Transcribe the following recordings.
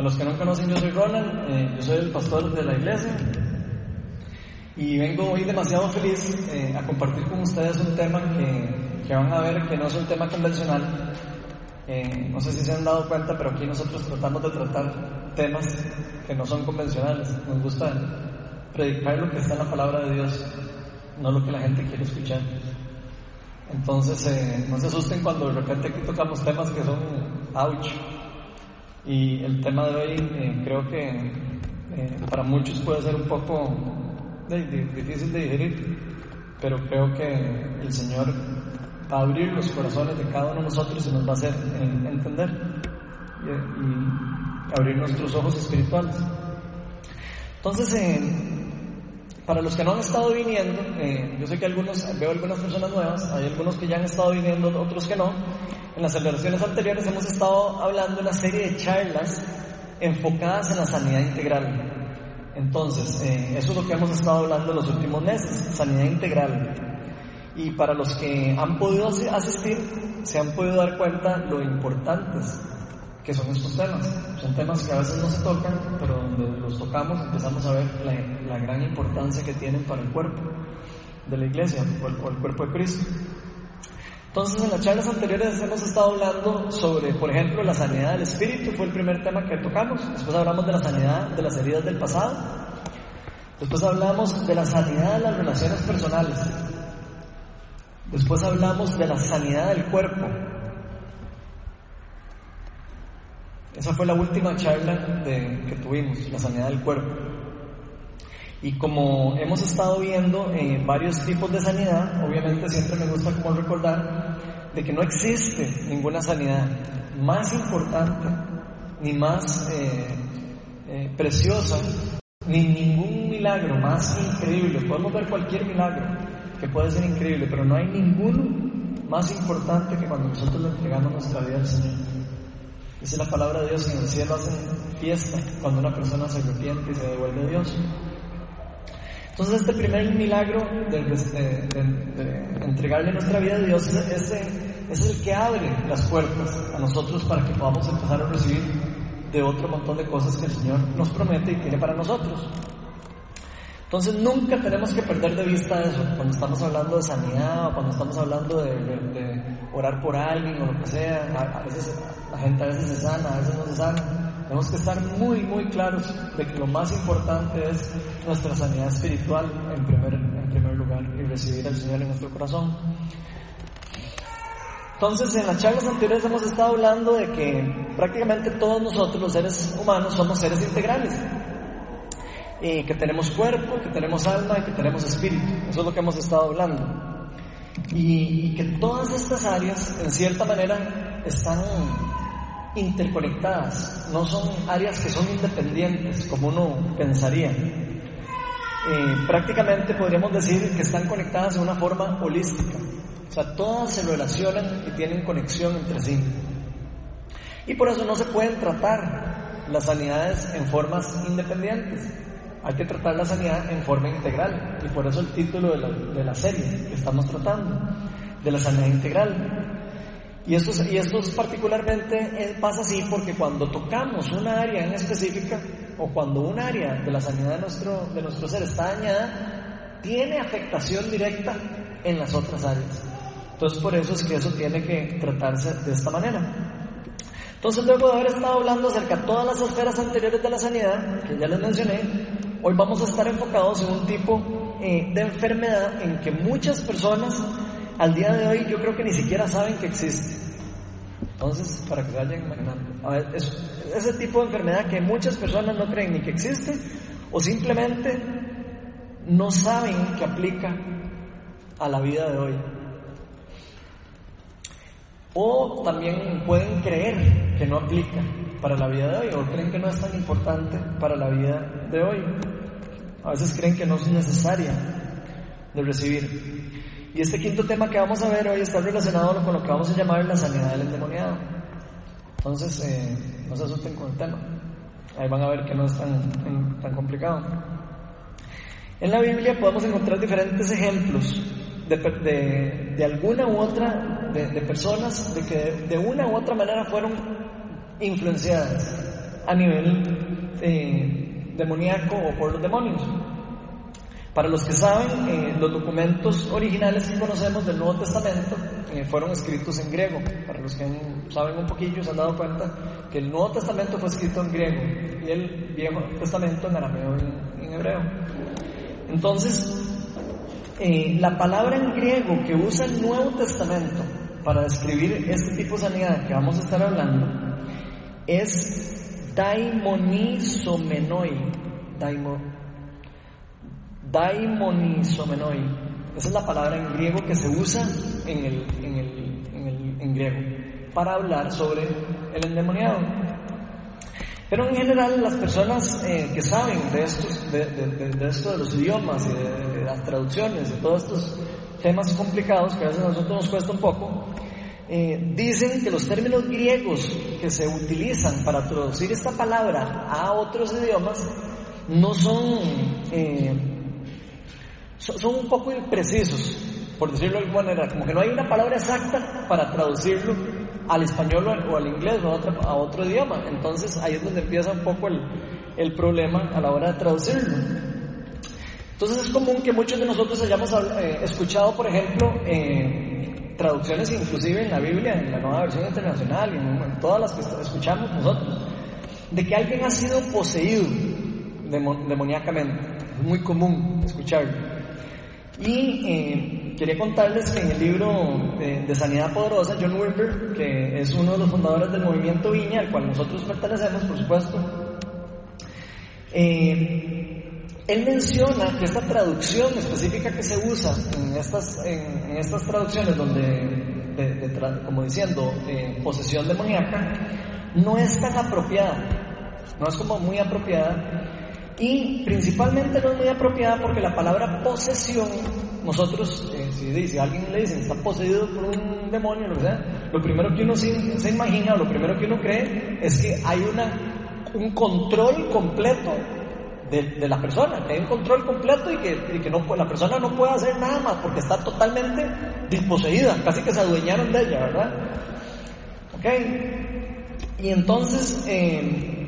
a los que no conocen, yo soy Ronald, eh, yo soy el pastor de la iglesia y vengo hoy demasiado feliz eh, a compartir con ustedes un tema que, que, van a ver que no es un tema convencional. Eh, no sé si se han dado cuenta, pero aquí nosotros tratamos de tratar temas que no son convencionales. Nos gusta predicar lo que está en la palabra de Dios, no lo que la gente quiere escuchar. Entonces, eh, no se asusten cuando de repente aquí tocamos temas que son ouch. Y el tema de hoy eh, creo que eh, para muchos puede ser un poco difícil de digerir, pero creo que el Señor va a abrir los corazones de cada uno de nosotros y nos va a hacer entender y, y, abrir nuestros ojos espirituales. Entonces, para los que no han estado viniendo, eh, yo sé que algunos, veo algunas personas nuevas, hay algunos que ya han estado viniendo, otros que no. En las celebraciones anteriores hemos estado hablando de una serie de charlas enfocadas en la sanidad integral. Entonces, eh, eso es lo que hemos estado hablando los últimos meses, sanidad integral. Y para los que han podido asistir, se han podido dar cuenta lo importantes que son estos temas. Son temas que a veces no se tocan, pero donde los tocamos empezamos a ver la, gran importancia que tienen para el cuerpo de la iglesia o el, cuerpo de Cristo. Entonces, en las charlas anteriores hemos estado hablando sobre, por ejemplo, la sanidad del espíritu, fue el primer tema que tocamos. Después hablamos de la sanidad de las heridas del pasado. Después hablamos de la sanidad de las relaciones personales. Después hablamos de la sanidad del cuerpo, Esa fue la última charla que tuvimos, la sanidad del cuerpo. Y como hemos estado viendo eh, varios tipos de sanidad, obviamente siempre me gusta como recordar de que no existe ninguna sanidad más importante, ni más eh, eh, preciosa, ni ningún milagro más increíble. Podemos ver cualquier milagro que puede ser increíble, pero no hay ninguno más importante que cuando nosotros le entregamos nuestra vida al Señor. Dice la palabra de Dios que en el cielo hacen fiesta cuando una persona se arrepiente y se devuelve a Dios. Entonces este primer milagro de, entregarle nuestra vida a Dios es, es el que abre las puertas a nosotros para que podamos empezar a recibir de otro montón de cosas que el Señor nos promete y tiene para nosotros. Entonces nunca tenemos que perder de vista eso, cuando estamos hablando de sanidad o cuando estamos hablando de, orar por alguien o lo que sea, a, veces la gente a veces se sana, a veces no se sana. Tenemos que estar muy, muy claros de que lo más importante es nuestra sanidad espiritual en primer, en primer lugar y recibir al Señor en nuestro corazón. Entonces, en las charlas anteriores hemos estado hablando de que prácticamente todos nosotros, los seres humanos, somos seres integrales que tenemos cuerpo, que tenemos alma y que tenemos espíritu. Eso es lo que hemos estado hablando. Y, que todas estas áreas, en cierta manera, están interconectadas, no son áreas que son independientes, como uno pensaría. Eh, prácticamente podríamos decir que están conectadas de una forma holística, o sea, todas se relacionan y tienen conexión entre sí. Y por eso no se pueden tratar las sanidades en formas independientes hay que tratar la sanidad en forma integral. Y por eso el título de la, serie que estamos tratando, de la sanidad integral. Y esto, y esto particularmente eh, pasa así porque cuando tocamos una área en específica, o cuando un área de la sanidad de nuestro, de nuestro ser está dañada, tiene afectación directa en las otras áreas. Entonces por eso es que eso tiene que tratarse de esta manera. Entonces luego de haber estado hablando acerca de todas las esferas anteriores de la sanidad, que ya les mencioné, Hoy vamos a estar enfocados en un tipo eh, de enfermedad en que muchas personas al día de hoy yo creo que ni siquiera saben que existe. Entonces, para que se vayan imaginando, es, ese tipo de enfermedad que muchas personas no creen ni que existe o simplemente no saben que aplica a la vida de hoy. O también pueden creer que no aplica para la vida de hoy o creen que no es tan importante para la vida de hoy. A veces creen que no es necesaria de recibir. Y este quinto tema que vamos a ver hoy está relacionado con lo que vamos a llamar la sanidad del endemoniado. Entonces, eh, no se asusten con el tema. Ahí van a ver que no es tan, tan complicado. En la Biblia podemos encontrar diferentes ejemplos de, de, de alguna u otra, de, de, personas de que de una u otra manera fueron influenciadas a nivel eh, demoníaco o por los demonios. Para los que saben, eh, los documentos originales que conocemos del Nuevo Testamento eh, fueron escritos en griego. Para los que saben un poquillo, se han dado cuenta que el Nuevo Testamento fue escrito en griego y el Viejo Testamento en arameo y en hebreo. Entonces, eh, la palabra en griego que usa el Nuevo Testamento para describir este tipo de sanidad que vamos a estar hablando es daimonisomenoi. Daimo, daimonisomenoi. Esa es la palabra en griego que se usa en, el, en, el, en, el, en griego para hablar sobre el endemoniado. Pero en general las personas eh, que saben de, estos, de, de, esto de los idiomas y de, las traducciones, de todos estos temas complicados que a veces a nosotros nos cuesta un poco, eh, dicen que los términos griegos que se utilizan para traducir esta palabra a otros idiomas no son, eh, son, un poco imprecisos, por decirlo de alguna manera, como que no hay una palabra exacta para traducirlo al español o al inglés o a otro, idioma. Entonces ahí es donde empieza un poco el, el problema a la hora de traducirlo. Entonces es común que muchos de nosotros hayamos eh, escuchado, por ejemplo, traducciones inclusive en la Biblia, en la nueva versión internacional y en, todas las que escuchamos nosotros, de que alguien ha sido poseído demoníacamente. Es muy común escucharlo. Y eh, quería contarles que en el libro de, Sanidad Poderosa, John Wimber, que es uno de los fundadores del movimiento Viña, al cual nosotros pertenecemos, por supuesto, eh, él menciona que esta traducción específica que se usa en estas, en, estas traducciones donde, como diciendo, eh, posesión demoníaca, no es tan apropiada, no es como muy apropiada. Y principalmente no es muy apropiada porque la palabra posesión, nosotros, eh, si, alguien le dice está poseído por un demonio, lo, lo primero que uno se, se, imagina lo primero que uno cree es que hay una, un control completo de, de la persona, que hay un control completo y que, la persona no puede hacer nada más porque está totalmente disposeída, casi que se adueñaron de ella, ¿verdad? ¿Ok? Y entonces, eh,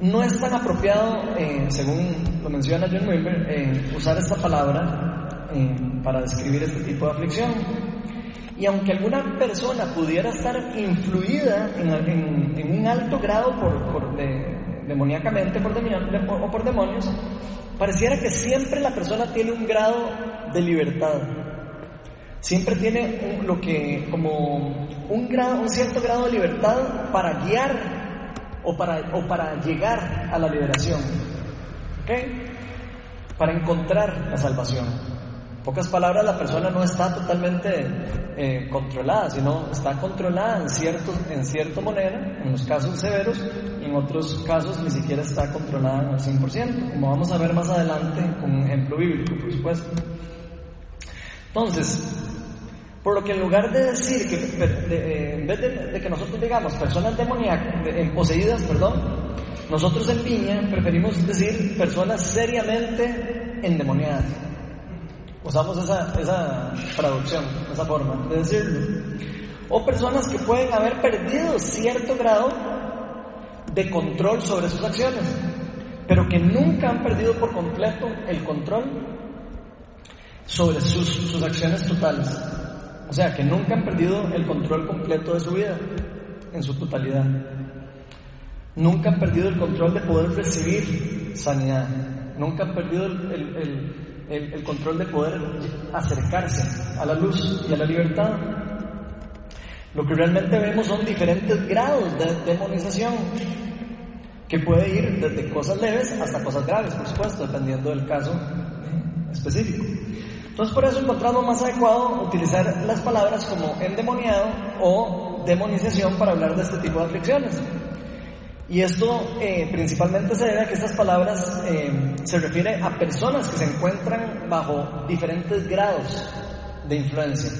no es tan apropiado, eh, según lo menciona John Wilber, eh, usar esta palabra para describir este tipo de aflicción. Y aunque alguna persona pudiera estar influida en, un alto grado por, demoníacamente por o por demonios, pareciera que siempre la persona tiene un grado de libertad. Siempre tiene lo que como un grado, un cierto grado de libertad para guiar o para, o para llegar a la liberación. ¿Ok? Para encontrar la salvación. Pocas palabras, la persona no está totalmente eh, controlada, sino está controlada en cierto, en cierta manera, en los casos severos, y en otros casos ni siquiera está controlada al 100%, como vamos a ver más adelante con un ejemplo bíblico, por supuesto. Entonces, por lo que en lugar de decir que, eh, en vez de, que nosotros digamos personas demoníacas, poseídas, perdón, nosotros en Viña preferimos decir personas seriamente endemoniadas. Usamos esa, esa traducción, esa forma de decirlo. O personas que pueden haber perdido cierto grado de control sobre sus acciones, pero que nunca han perdido por completo el control sobre sus, sus acciones totales. O sea, que nunca han perdido el control completo de su vida, en su totalidad. Nunca han perdido el control de poder recibir sanidad. Nunca han perdido el, control de poder acercarse a la luz y a la libertad. Lo que realmente vemos son diferentes grados de demonización, que puede ir desde cosas leves hasta cosas graves, por supuesto, dependiendo del caso específico. Entonces por eso encontramos más adecuado utilizar las palabras como endemoniado o demonización para hablar de este tipo de aflicciones. Y esto eh, principalmente se debe a que estas palabras eh, se refiere a personas que se encuentran bajo diferentes grados de influencia,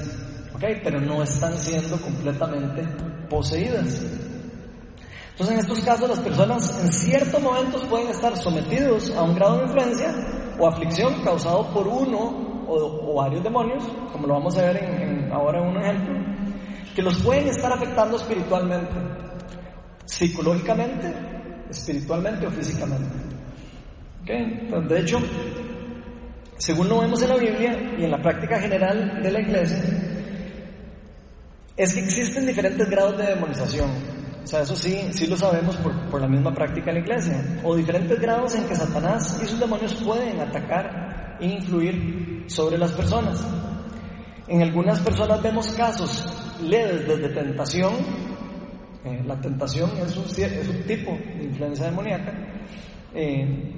¿ok? Pero no están siendo completamente poseídas. Entonces en estos casos las personas en ciertos momentos pueden estar sometidos a un grado de influencia o aflicción causado por uno o, varios demonios, como lo vamos a ver en, ahora en un ejemplo, que los pueden estar afectando espiritualmente. Psicológicamente, espiritualmente o físicamente. ¿Okay? de hecho, según lo vemos en la Biblia y en la práctica general de la iglesia, es que existen diferentes grados de demonización. O sea, eso sí, sí lo sabemos por, por la misma práctica en la iglesia. O diferentes grados en que Satanás y sus demonios pueden atacar e influir sobre las personas. En algunas personas vemos casos leves desde tentación. Eh, la tentación es un, tipo de influencia demoníaca. Eh,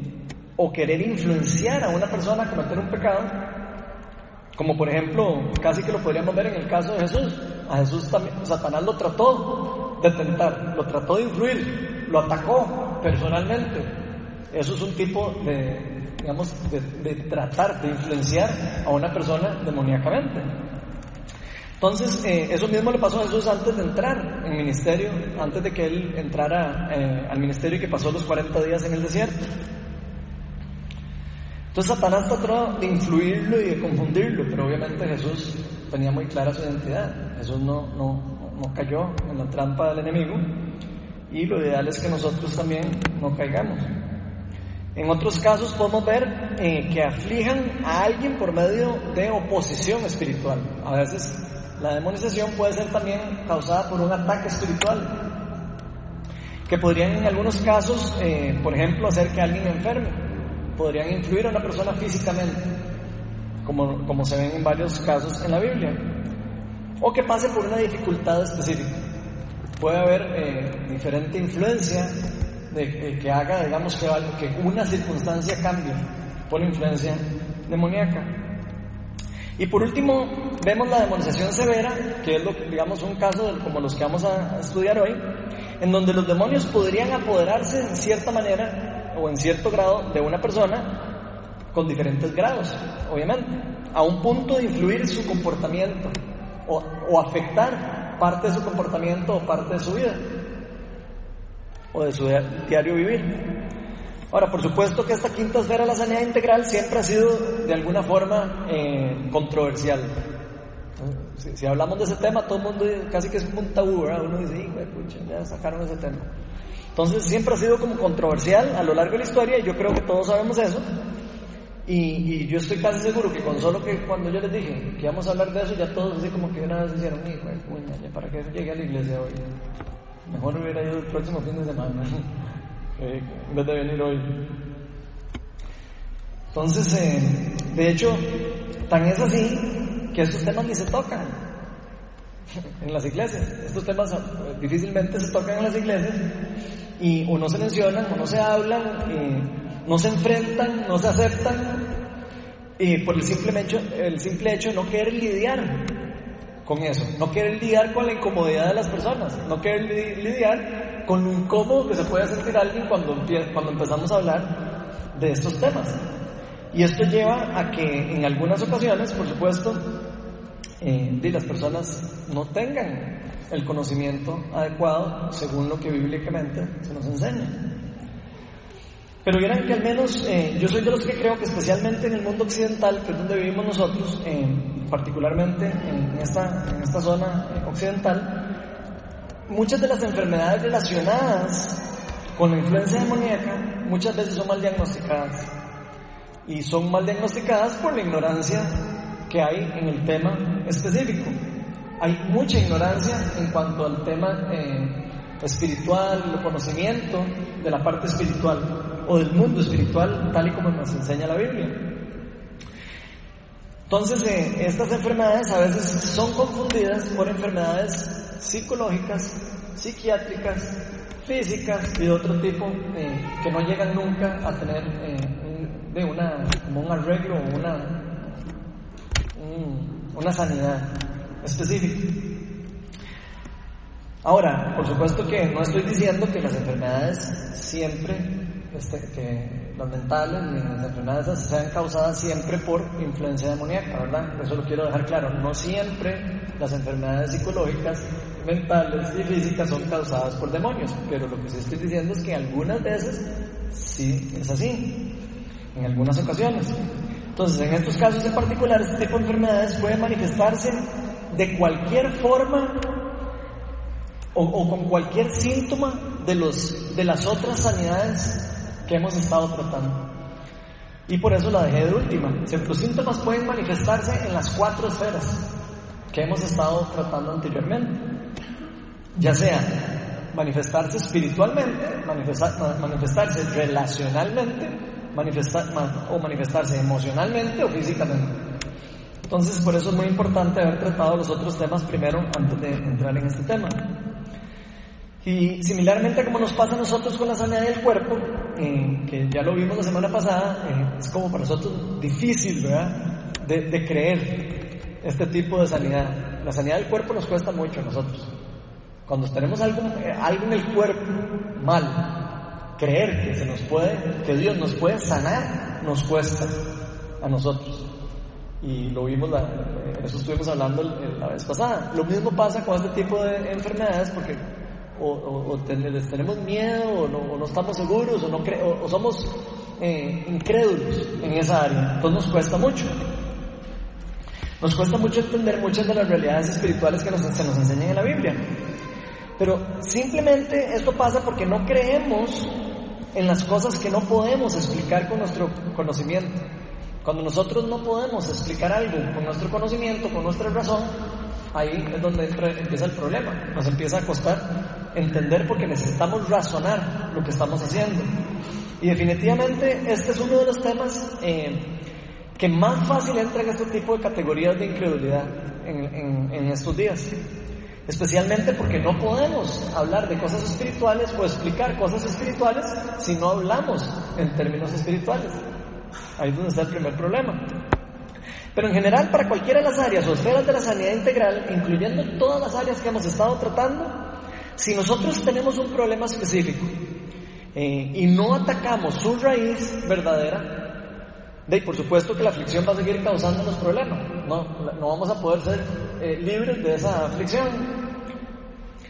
o querer influenciar a una persona a cometer un pecado. Como por ejemplo, casi que lo podríamos ver en el caso de Jesús. A Jesús también, Satanás lo trató de tentar, lo trató de influir, lo atacó personalmente. Eso es un tipo de, digamos, de, tratar de influenciar a una persona demoníacamente. Entonces, eh, eso mismo le pasó a Jesús antes de entrar en ministerio, antes de que él entrara eh, al ministerio y que pasó los 40 días en el desierto. Entonces Satanás trató de influirlo y de confundirlo, pero obviamente Jesús tenía muy clara su identidad. Jesús no, no, no cayó en la trampa del enemigo y lo ideal es que nosotros también no caigamos. En otros casos podemos ver eh, que aflijan a alguien por medio de oposición espiritual. A veces la demonización puede ser también causada por un ataque espiritual, que podrían en algunos casos, eh, por ejemplo, hacer que alguien enferme, podrían influir a una persona físicamente, como, como se ven en varios casos en la Biblia, o que pase por una dificultad específica. Puede haber eh, diferente influencia de, que haga, digamos, que, que una circunstancia cambie por influencia demoníaca. Y por último, vemos la demonización severa, que es digamos, un caso como los que vamos a estudiar hoy, en donde los demonios podrían apoderarse en cierta manera o en cierto grado de una persona con diferentes grados, obviamente, a un punto de influir su comportamiento o afectar parte de su comportamiento o parte de su vida o de su diario vivir. Ahora, por supuesto que esta quinta esfera de la sanidad integral siempre ha sido de alguna forma eh, controversial. Si, hablamos de ese tema, todo el mundo casi que es un tabú, ¿verdad? Uno dice, pucha, ya sacaron ese tema. Entonces siempre ha sido como controversial a lo largo de la historia y yo creo que todos sabemos eso. Y, yo estoy casi seguro que con solo que cuando yo les dije que íbamos a hablar de eso, ya todos así como que una vez dijeron, hijo, ¿para qué llegué a la iglesia hoy? Mejor hubiera ido el próximo fin de semana en vez de venir hoy. Entonces, eh, de hecho, tan es así que estos temas ni se tocan en las iglesias. Estos temas eh, difícilmente se tocan en las iglesias y o no se mencionan, o no se hablan, no se enfrentan, no se aceptan y por el simple hecho, el simple hecho de no querer lidiar con eso, no querer lidiar con la incomodidad de las personas, no querer lidiar con lo incómodo que se puede sentir alguien cuando, cuando empezamos a hablar de estos temas. Y esto lleva a que en algunas ocasiones, por supuesto, eh, las personas no tengan el conocimiento adecuado según lo que bíblicamente se nos enseña. Pero vieran que al menos eh, yo soy de los que creo que especialmente en el mundo occidental, que es donde vivimos nosotros, eh, particularmente en esta, en esta zona eh, occidental, muchas de las enfermedades relacionadas con la influencia demoníaca muchas veces son mal diagnosticadas. Y son mal diagnosticadas por la ignorancia que hay en el tema específico. Hay mucha ignorancia en cuanto al tema espiritual, el conocimiento de la parte espiritual o del mundo espiritual, tal y como nos enseña la Biblia. Entonces, eh, estas enfermedades a veces son confundidas por enfermedades psicológicas, psiquiátricas, físicas y de otro tipo eh, que no llegan nunca a tener eh, un, de una, como un arreglo o una, una sanidad específica. Ahora, por supuesto que no estoy diciendo que las enfermedades siempre este, que las mentales ni las enfermedades sean causadas siempre por influencia demoníaca, ¿verdad? Eso lo quiero dejar claro. No siempre las enfermedades psicológicas, mentales y físicas son causadas por demonios, pero lo que sí estoy diciendo es que algunas veces sí es así, en algunas ocasiones. Entonces, en estos casos en particular, este tipo de enfermedades pueden manifestarse de cualquier forma o, o con cualquier síntoma de, los, de las otras sanidades que hemos estado tratando. Y por eso la dejé de última. Los síntomas pueden manifestarse en las cuatro esferas que hemos estado tratando anteriormente. Ya sea manifestarse espiritualmente, manifestarse relacionalmente, manifestar, o manifestarse emocionalmente o físicamente. Entonces, por eso es muy importante haber tratado los otros temas primero antes de entrar en este tema. Y similarmente como nos pasa a nosotros con la sanidad del cuerpo, eh, que ya lo vimos la semana pasada, eh, es como para nosotros difícil, ¿verdad? De, de, creer este tipo de sanidad. La sanidad del cuerpo nos cuesta mucho a nosotros. Cuando tenemos algo, eh, algo en el cuerpo mal, creer que se nos puede, que Dios nos puede sanar, nos cuesta a nosotros. Y lo vimos, la, eso estuvimos hablando la vez pasada. Lo mismo pasa con este tipo de enfermedades porque o, tenemos miedo o no, estamos seguros o, no o, somos eh, incrédulos en esa área. Entonces nos cuesta mucho. Nos cuesta mucho entender muchas de las realidades espirituales que se nos enseñan en la Biblia. Pero simplemente esto pasa porque no creemos en las cosas que no podemos explicar con nuestro conocimiento. Cuando nosotros no podemos explicar algo con nuestro conocimiento, con nuestra razón, ahí es donde empieza el problema. Nos empieza a costar entender porque necesitamos razonar lo que estamos haciendo. Y definitivamente este es uno de los temas eh, que más fácil entra en este tipo de categorías de incredulidad en, en estos días. Especialmente porque no podemos hablar de cosas espirituales o explicar cosas espirituales si no hablamos en términos espirituales. Ahí es donde está el primer problema. Pero en general, para cualquiera de las áreas o esferas de la sanidad integral, incluyendo todas las áreas que hemos estado tratando, si nosotros tenemos un problema específico eh, y no atacamos su raíz verdadera, de por supuesto que la aflicción va a seguir causando los problemas. No, no vamos a poder ser eh, libres de esa aflicción.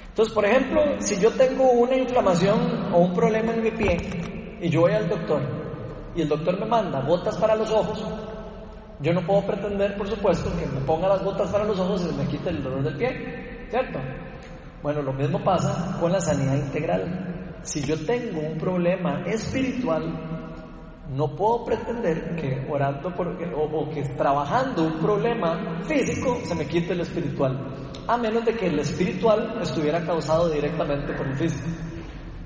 Entonces, por ejemplo, si yo tengo una inflamación o un problema en mi pie y yo voy al doctor y el doctor me manda botas para los ojos, yo no puedo pretender, por supuesto, que me ponga las botas para los ojos y me quite el dolor del pie, ¿cierto? Bueno, lo mismo pasa con la sanidad integral. Si yo tengo un problema espiritual, no puedo pretender que orando por, o, que trabajando un problema físico se me quite el espiritual, a menos de que el espiritual estuviera causado directamente por el físico.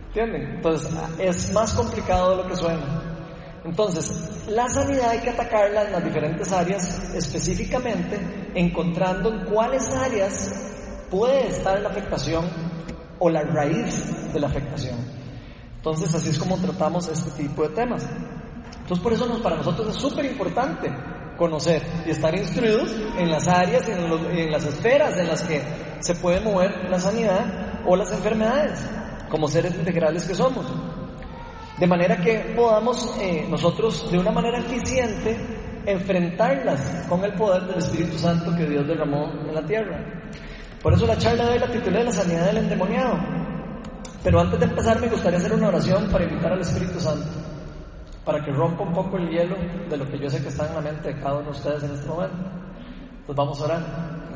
¿Entienden? Entonces, es más complicado de lo que suena. Entonces, la sanidad hay que atacarla en las diferentes áreas, específicamente encontrando en cuáles áreas puede estar la afectación o la raíz de la afectación. Entonces, así es como tratamos este tipo de temas. Entonces, por eso para nosotros es súper importante conocer y estar instruidos en las áreas, en, en las esferas en las que se puede mover la sanidad o las enfermedades, como seres integrales que somos. De manera que podamos eh, nosotros de una manera eficiente enfrentarlas con el poder del Espíritu Santo que Dios derramó en la tierra. Por eso la charla de hoy la titulé La sanidad del endemoniado. Pero antes de empezar me gustaría hacer una oración para invitar al Espíritu Santo, para que rompa un poco el hielo de lo que yo sé que está en la mente de cada uno de ustedes en este momento. Pues vamos a orar.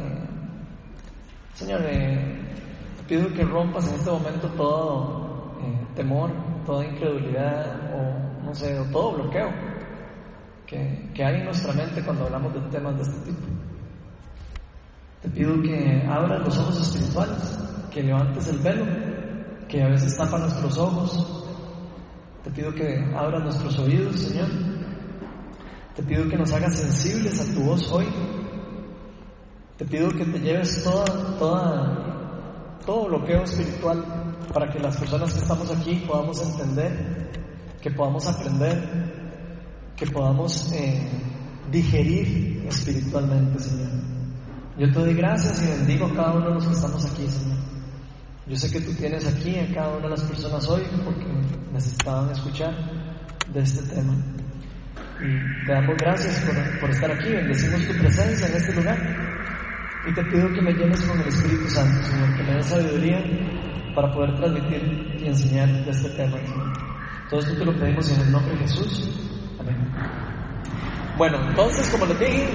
Eh, Señor, eh, pido que rompas en este momento todo temor, toda incredulidad o no sé, o todo bloqueo que, que hay en nuestra mente cuando hablamos de temas de este tipo. Te pido que abras los ojos espirituales, que levantes el velo, que a veces tapa nuestros ojos. Te pido que abras nuestros oídos, Señor. Te pido que nos hagas sensibles a tu voz hoy. Te pido que te lleves toda, toda, todo bloqueo espiritual para que las personas que estamos aquí podamos entender, que podamos aprender, que podamos eh, digerir espiritualmente, Señor. Yo te doy gracias y bendigo a cada uno de los que estamos aquí, Señor. Yo sé que tú tienes aquí a cada una de las personas hoy porque necesitaban escuchar de este tema. Y te damos gracias por, por estar aquí, bendecimos tu presencia en este lugar. Y te pido que me llenes con el Espíritu Santo, Señor, que me des sabiduría para poder transmitir y enseñar este tema. Todo esto te lo pedimos en el nombre de Jesús. Amén. Bueno, entonces, como les dije,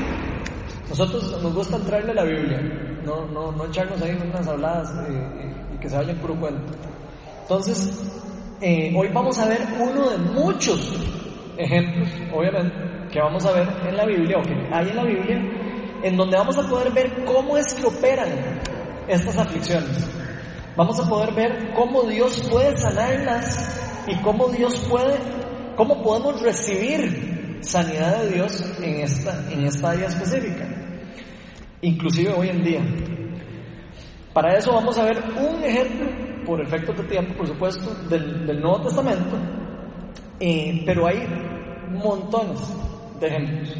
nosotros nos gusta entrarle a la Biblia, no, no, no echarnos ahí unas habladas y que se vayan puro cuento. Entonces, eh, hoy vamos a ver uno de muchos ejemplos, obviamente, que vamos a ver en la Biblia o que hay en la Biblia, en donde vamos a poder ver cómo es que operan estas aflicciones. Vamos a poder ver cómo Dios puede sanarlas y cómo Dios puede, cómo podemos recibir sanidad de Dios en esta, en esta área específica, inclusive hoy en día. Para eso vamos a ver un ejemplo, por efecto de tiempo, por supuesto, del, Nuevo Testamento, eh, pero hay montones de ejemplos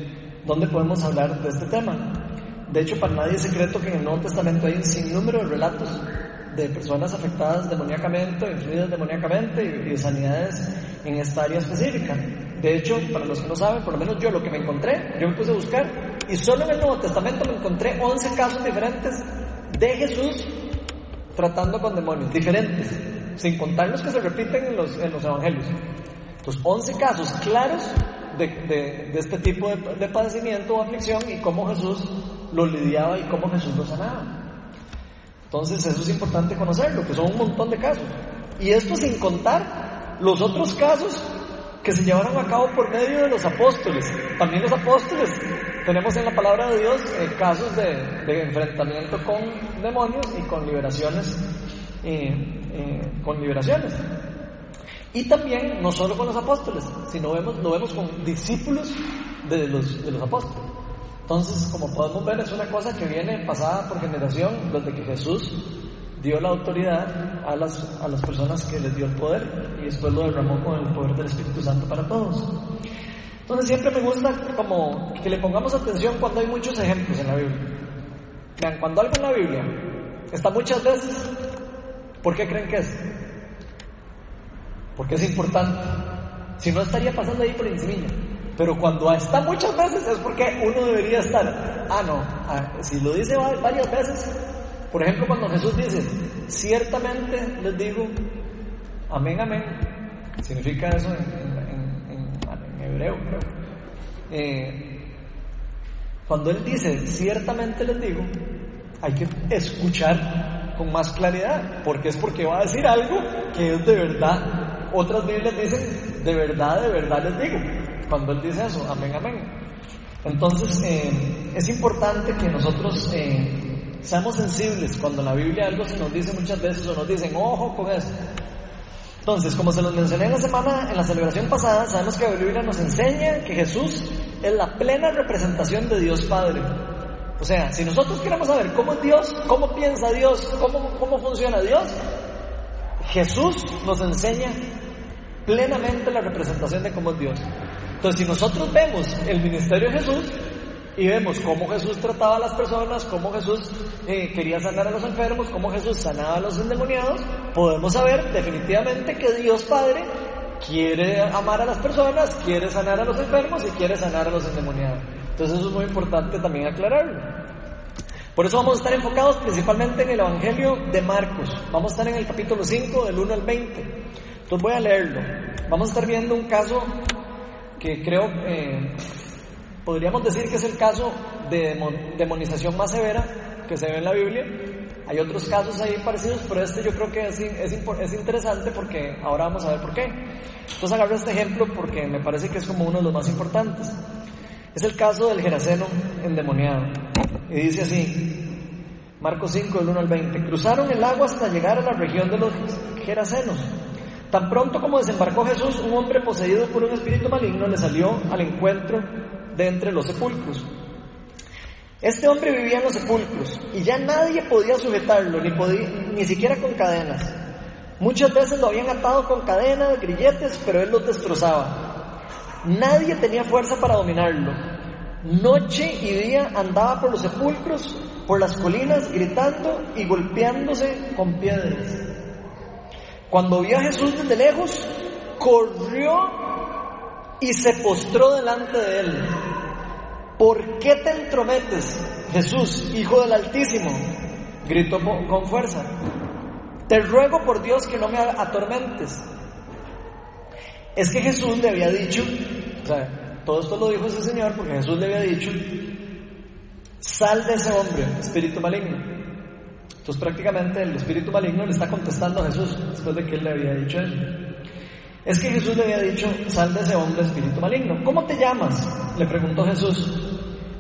donde podemos hablar de este tema. De hecho, para nadie es secreto que en el Nuevo Testamento hay un sinnúmero de relatos de personas afectadas demoníacamente, influidas demoníacamente y, de sanidades en esta área específica. De hecho, para los que no saben, por lo menos yo lo que me encontré, yo me puse a buscar y solo en el Nuevo Testamento me encontré 11 casos diferentes de Jesús tratando con demonios, diferentes, sin contar los que se repiten en los, en los evangelios. Entonces, 11 casos claros de, de, este tipo de, de, padecimiento o aflicción y cómo Jesús lo lidiaba y cómo Jesús lo sanaba. Entonces, eso es importante conocerlo, que son un montón de casos. Y esto sin contar los otros casos que se llevaron a cabo por medio de los apóstoles. También los apóstoles tenemos en la palabra de Dios eh, casos de, enfrentamiento con demonios y con liberaciones, eh, eh, con liberaciones. Y también, no solo con los apóstoles, sino vemos, lo vemos con discípulos de los, de los apóstoles. Entonces, como podemos ver, es una cosa que viene pasada por generación desde que Jesús dio la autoridad a las, a las personas que les dio el poder y después lo derramó con el poder del Espíritu Santo para todos. Entonces siempre me gusta como que le pongamos atención cuando hay muchos ejemplos en la Biblia. Vean, cuando algo en la Biblia está muchas veces, ¿por qué creen que es? Porque es importante. Si no estaría pasando ahí por encima. Pero cuando está muchas veces es porque uno debería estar. Ah, no. Ah, si lo dice varias veces, por ejemplo, cuando Jesús dice, ciertamente les digo, amén, amén. Significa eso en, hebreo, creo. Eh, cuando él dice, ciertamente les digo, hay que escuchar con más claridad, porque es porque va a decir algo que es de verdad. Otras Biblias dicen, de verdad, de verdad les digo. Cuando él dice eso, amén, amén. Entonces, eh, es importante que nosotros eh, seamos sensibles cuando la Biblia algo se nos dice muchas veces o nos dicen, ojo con eso. Entonces, como se los mencioné en la semana, en la celebración pasada, sabemos que la Biblia nos enseña que Jesús es la plena representación de Dios Padre. O sea, si nosotros queremos saber cómo es Dios, cómo piensa Dios, cómo, cómo funciona Dios, Jesús nos enseña plenamente la representación de cómo es Dios. Entonces, si nosotros vemos el ministerio de Jesús, y vemos cómo Jesús trataba a las personas, cómo Jesús eh, quería sanar a los enfermos, cómo Jesús sanaba a los endemoniados, podemos saber definitivamente que Dios Padre quiere amar a las personas, quiere sanar a los enfermos y quiere sanar a los endemoniados. Entonces eso es muy importante también aclararlo. Por eso vamos a estar enfocados principalmente en el Evangelio de Marcos. Vamos a estar en el capítulo 5 del 1 al 20. Entonces voy a leerlo. Vamos a estar viendo un caso que creo eh, Podríamos decir que es el caso de demonización más severa que se ve en la Biblia. Hay otros casos ahí parecidos, pero este yo creo que es, es, interesante porque ahora vamos a ver por qué. Entonces agarro este ejemplo porque me parece que es como uno de los más importantes. Es el caso del Geraseno endemoniado. Y dice así, Marcos 5, del 1 al 20. Cruzaron el agua hasta llegar a la región de los Gerasenos. Tan pronto como desembarcó Jesús, un hombre poseído por un espíritu maligno le salió al encuentro de entre los sepulcros. Este hombre vivía en los sepulcros y ya nadie podía sujetarlo, ni, podía, ni siquiera con cadenas. Muchas veces lo habían atado con cadenas, grilletes, pero él los destrozaba. Nadie tenía fuerza para dominarlo. Noche y día andaba por los sepulcros, por las colinas, gritando y golpeándose con piedras. Cuando vio a Jesús desde lejos, corrió y se postró delante de él. ¿Por qué te entrometes, Jesús, Hijo del Altísimo? Gritó con fuerza. Te ruego por Dios que no me atormentes. Es que Jesús le había dicho, o sea, todo esto lo dijo ese Señor porque Jesús le había dicho, sal de ese hombre, espíritu maligno. Entonces prácticamente el espíritu maligno le está contestando a Jesús después de que él le había dicho eso. Es que Jesús le había dicho, sal de ese hombre espíritu maligno. ¿Cómo te llamas? Le preguntó Jesús.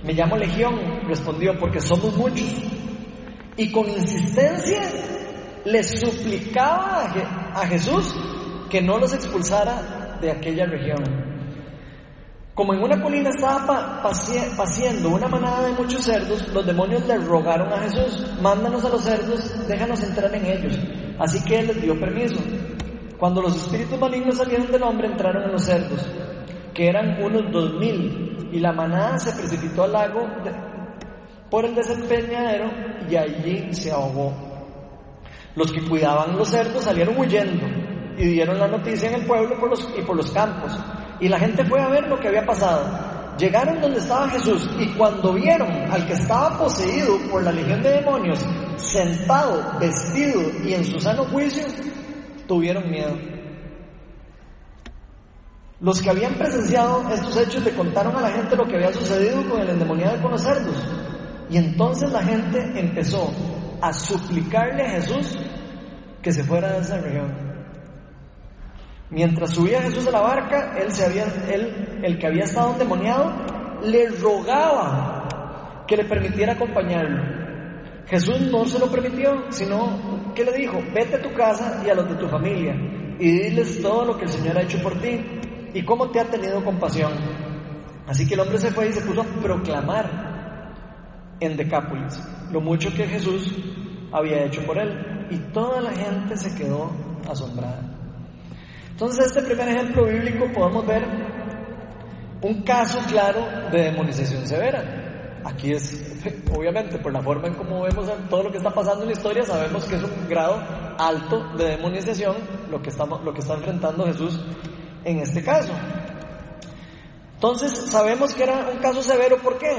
Me llamo Legión, respondió, porque somos muchos. Y con insistencia le suplicaba a Jesús que no los expulsara de aquella región. Como en una colina estaba paciendo una manada de muchos cerdos, los demonios le rogaron a Jesús, mándanos a los cerdos, déjanos entrar en ellos. Así que él les dio permiso. Cuando los espíritus malignos salieron del hombre, entraron en los cerdos, que eran unos dos mil, y la manada se precipitó al lago por el desempeñadero y allí se ahogó. Los que cuidaban los cerdos salieron huyendo y dieron la noticia en el pueblo y por los campos. Y la gente fue a ver lo que había pasado. Llegaron donde estaba Jesús y cuando vieron al que estaba poseído por la legión de demonios, sentado, vestido y en su sano juicio, tuvieron miedo. Los que habían presenciado estos hechos le contaron a la gente lo que había sucedido con el endemoniado con los cerdos. Y entonces la gente empezó a suplicarle a Jesús que se fuera de esa región. Mientras subía Jesús a la barca, él, se había, él, el que había estado endemoniado, le rogaba que le permitiera acompañarlo. Jesús no se lo permitió, sino que le dijo, vete a tu casa y a los de tu familia y diles todo lo que el Señor ha hecho por ti y cómo te ha tenido compasión. Así que el hombre se fue y se puso a proclamar en Decápolis lo mucho que Jesús había hecho por él y toda la gente se quedó asombrada. Entonces, este primer ejemplo bíblico podemos ver un caso claro de demonización severa. Aquí es, obviamente, por la forma en cómo vemos todo lo que está pasando en la historia, sabemos que es un grado alto de demonización lo que, estamos, lo que está enfrentando Jesús en este caso. Entonces, sabemos que era un caso severo, ¿por qué?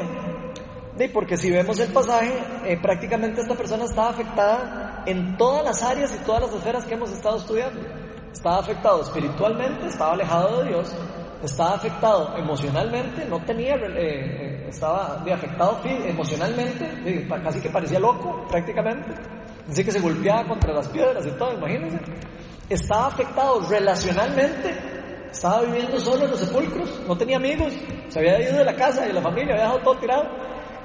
porque si vemos el pasaje, eh, prácticamente esta persona estaba afectada en todas las áreas y todas las esferas que hemos estado estudiando. Estaba afectado espiritualmente, estaba alejado de Dios, estaba afectado emocionalmente, no tenía, eh, eh, estaba de afectado emocionalmente, casi que parecía loco prácticamente. Dice que se golpeaba contra las piedras y todo, imagínense. Estaba afectado relacionalmente, estaba viviendo solo en los sepulcros, no tenía amigos, se había ido de la casa y la familia había dejado todo tirado.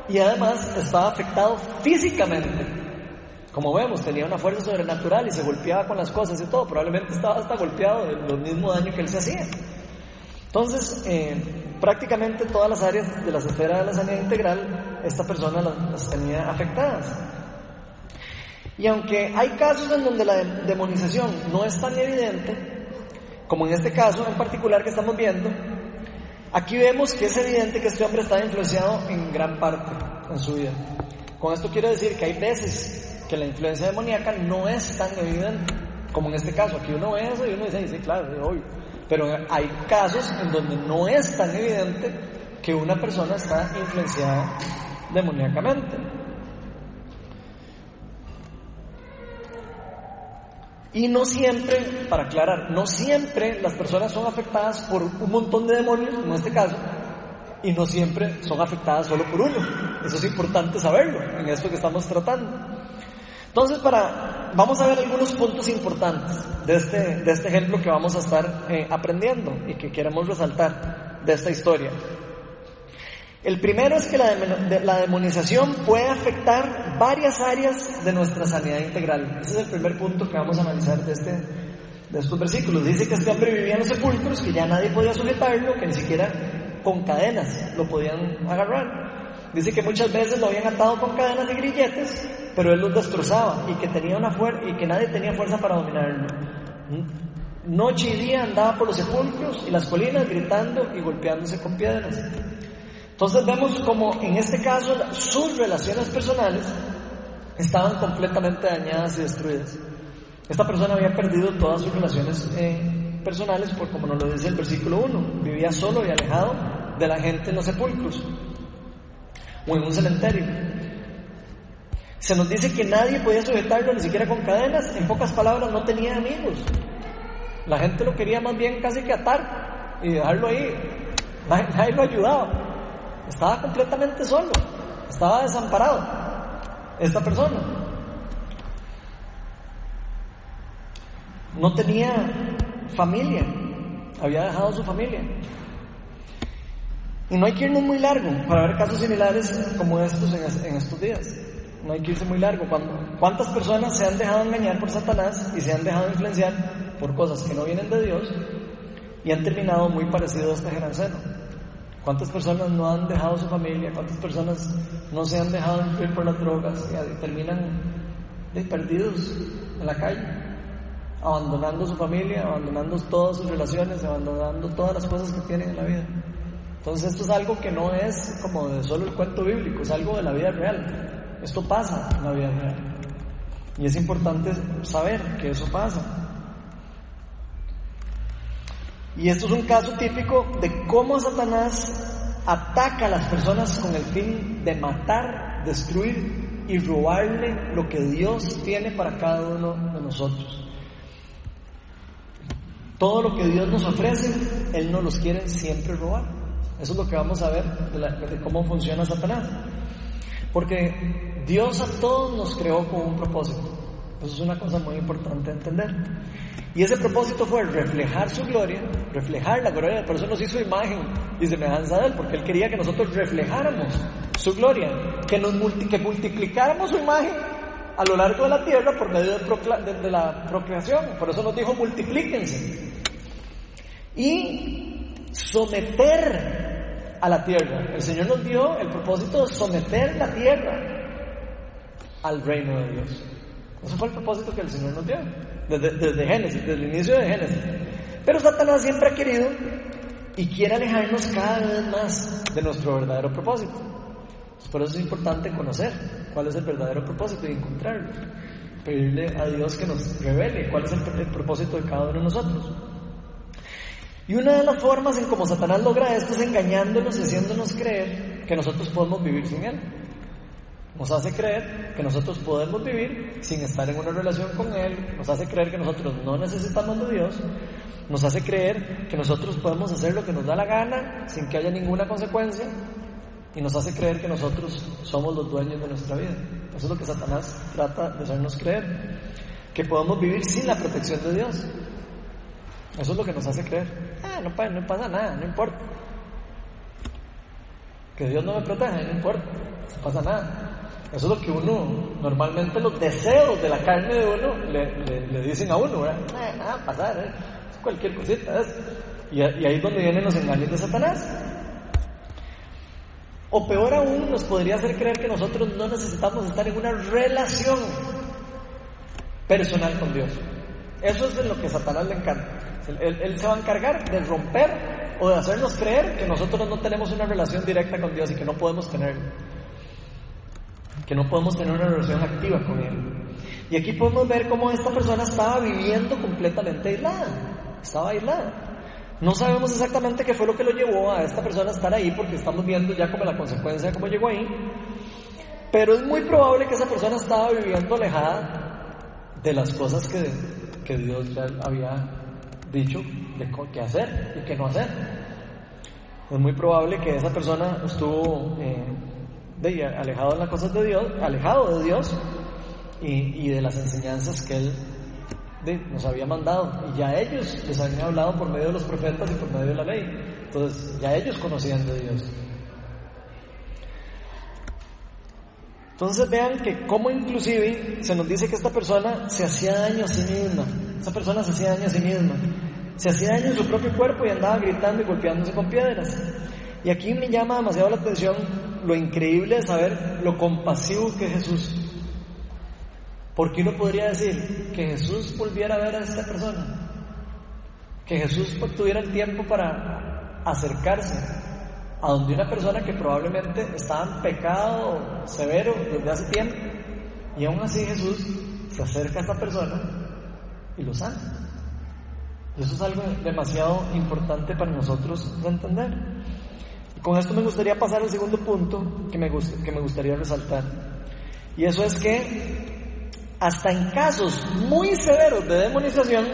Y además estaba afectado físicamente. Como vemos, tenía una fuerza sobrenatural y se golpeaba con las cosas y todo. Probablemente estaba hasta golpeado de los mismos daños que él se hacía. Entonces, eh, prácticamente todas las áreas de las esferas de la sanidad integral, esta persona las, tenía afectadas. Y aunque hay casos en donde la demonización no es tan evidente, como en este caso en particular que estamos viendo, aquí vemos que es evidente que este hombre está influenciado en gran parte en su vida. Con esto quiero decir que hay veces que la influencia demoníaca no es tan evidente como en este caso. Aquí uno ve eso y uno dice, sí, claro, es obvio. Pero hay casos en donde no es tan evidente que una persona está influenciada demoníacamente. Y no siempre, para aclarar, no siempre las personas son afectadas por un montón de demonios, como en este caso, y no siempre son afectadas solo por uno. Eso es importante saberlo en esto que estamos tratando. Entonces, para, vamos a ver algunos puntos importantes de este, de este ejemplo que vamos a estar eh, aprendiendo y que queremos resaltar de esta historia. El primero es que la, la, demonización puede afectar varias áreas de nuestra sanidad integral. Ese es el primer punto que vamos a analizar de, este, de estos versículos. Dice que este hombre vivía en los sepulcros, que ya nadie podía sujetarlo, que ni siquiera con cadenas lo podían agarrar. Dice que muchas veces lo habían atado con cadenas y grilletes, pero él los destrozaba y que tenía una y que nadie tenía fuerza para dominarlo. Noche y día andaba por los sepulcros y las colinas gritando y golpeándose con piedras. Entonces vemos como en este caso sus relaciones personales estaban completamente dañadas y destruidas. Esta persona había perdido todas sus relaciones eh, personales, por como nos lo dice el versículo 1. Vivía solo y alejado de la gente en los sepulcros o en un cementerio. Se nos dice que nadie podía sujetarlo ni siquiera con cadenas. En pocas palabras, no tenía amigos. La gente lo quería más bien casi que atar y dejarlo ahí. Nadie, nadie lo ayudaba. Estaba completamente solo. Estaba desamparado esta persona. No tenía familia. Había dejado su familia. Y no hay que irnos muy largo para ver casos similares como estos en estos días. No hay que irse muy largo. ¿Cuántas personas se han dejado engañar por Satanás y se han dejado influenciar por cosas que no vienen de Dios y han terminado muy parecidos a este geranceno? ¿Cuántas personas no han dejado su familia? ¿Cuántas personas no se han dejado influir por las drogas y terminan perdidos en la calle? Abandonando su familia, abandonando todas sus relaciones, abandonando todas las cosas que tienen en la vida. Entonces esto es algo que no es como de solo el cuento bíblico, es algo de la vida real. Esto pasa en la vida real. Y es importante saber que eso pasa. Y esto es un caso típico de cómo Satanás ataca a las personas con el fin de matar, destruir y robarle lo que Dios tiene para cada uno de nosotros. Todo lo que Dios nos ofrece, Él nos los quiere siempre robar. Eso es lo que vamos a ver de, cómo funciona Satanás. Porque Dios a todos nos creó con un propósito. Eso es una cosa muy importante entender. Y ese propósito fue reflejar su gloria, reflejar la gloria, por eso nos hizo imagen y semejanza de Él, porque Él quería que nosotros reflejáramos su gloria, que, nos que multiplicáramos su imagen a lo largo de la tierra por medio de, de la procreación. Por eso nos dijo multiplíquense. Y someter a la tierra. El Señor nos dio el propósito de someter la tierra al reino de Dios. Ese fue el propósito que el Señor nos dio, desde, Génesis, desde el inicio de Génesis. Pero Satanás siempre ha querido y quiere alejarnos cada vez más de nuestro verdadero propósito. por eso es importante conocer cuál es el verdadero propósito y encontrarlo. Pedirle a Dios que nos revele cuál es el propósito de cada uno de nosotros. Y una de las formas en cómo Satanás logra esto es engañándonos y haciéndonos creer que nosotros podemos vivir sin Él. Nos hace creer que nosotros podemos vivir sin estar en una relación con Él, nos hace creer que nosotros no necesitamos de Dios, nos hace creer que nosotros podemos hacer lo que nos da la gana sin que haya ninguna consecuencia y nos hace creer que nosotros somos los dueños de nuestra vida. Eso es lo que Satanás trata de hacernos creer, que podemos vivir sin la protección de Dios. Eso es lo que nos hace creer. Ah, no, pasa nada, no importa. Que Dios no me proteja, no importa, no pasa nada. Eso es lo que uno, normalmente los deseos de la carne de uno le, dicen a uno, ¿verdad? Ah, nada, pasar, ¿eh? cualquier cosita. Y, y ahí es donde vienen los engaños de Satanás. O peor aún, nos podría hacer creer que nosotros no necesitamos estar en una relación personal con Dios. Eso es de lo que Satanás le encanta. Él, se va a encargar de romper o de hacernos creer que nosotros no tenemos una relación directa con Dios y que no podemos tener, que no podemos tener una relación activa con Él. Y aquí podemos ver cómo esta persona estaba viviendo completamente aislada, estaba aislada. No sabemos exactamente qué fue lo que lo llevó a esta persona a estar ahí, porque estamos viendo ya como la consecuencia de cómo llegó ahí. Pero es muy probable que esa persona estaba viviendo alejada de las cosas que, que Dios ya había dicho de qué hacer y qué no hacer. Es muy probable que esa persona estuvo eh, alejado de las cosas de Dios, alejado de Dios y, de las enseñanzas que Él nos había mandado. Y ya ellos les habían hablado por medio de los profetas y por medio de la ley. Entonces ya ellos conocían de Dios. Entonces vean que como inclusive se nos dice que esta persona se hacía daño a sí misma. Esa persona se hacía daño a sí misma. Se hacía daño en su propio cuerpo y andaba gritando y golpeándose con piedras. Y aquí me llama demasiado la atención lo increíble de saber lo compasivo que es Jesús. Porque uno podría decir que Jesús volviera a ver a esta persona. Que Jesús tuviera el tiempo para acercarse a donde una persona que probablemente estaba en pecado severo desde hace tiempo, y aún así Jesús se acerca a esta persona y lo sana. Eso es algo demasiado importante para nosotros de entender. Y con esto me gustaría pasar al segundo punto que me, que me gustaría resaltar. Y eso es que hasta en casos muy severos de demonización,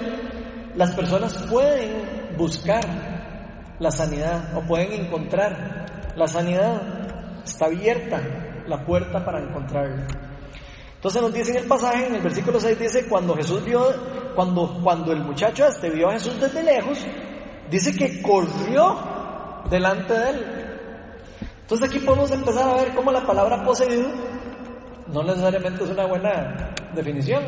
las personas pueden buscar la sanidad o pueden encontrar la sanidad. Está abierta la puerta para encontrarla. Entonces nos dice en el pasaje, en el versículo 6 dice, cuando Jesús vio cuando, cuando el muchacho este vio a Jesús desde lejos, dice que corrió delante de él. Entonces aquí podemos empezar a ver cómo la palabra poseído no necesariamente es una buena definición.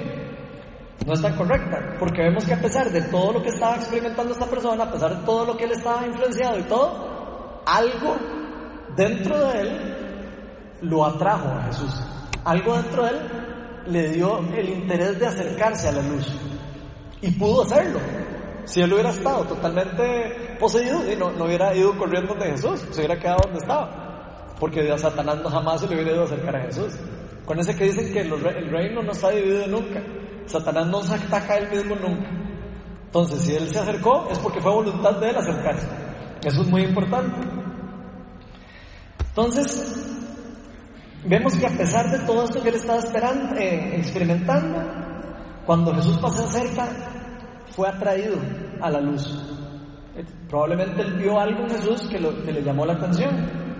No es tan correcta, porque vemos que a pesar de todo lo que estaba experimentando esta persona, a pesar de todo lo que él estaba influenciado y todo, algo dentro de él lo atrajo a Jesús. Algo dentro de él le dio el interés de acercarse a la luz. Y pudo hacerlo. Si él hubiera estado totalmente poseído, no, no hubiera ido corriendo de Jesús, se hubiera quedado donde estaba. Porque a Satanás jamás se le hubiera ido a acercar a Jesús. Con ese que dicen que el reino no está dividido nunca. Satanás no se ataca a él mismo nunca. Entonces, si él se acercó, es porque fue voluntad de él acercarse. Eso es muy importante. Entonces, vemos que a pesar de todo esto que él estaba esperando, eh, experimentando, cuando Jesús pasó cerca, fue atraído a la luz. Probablemente él vio algo en Jesús que, que le llamó la atención.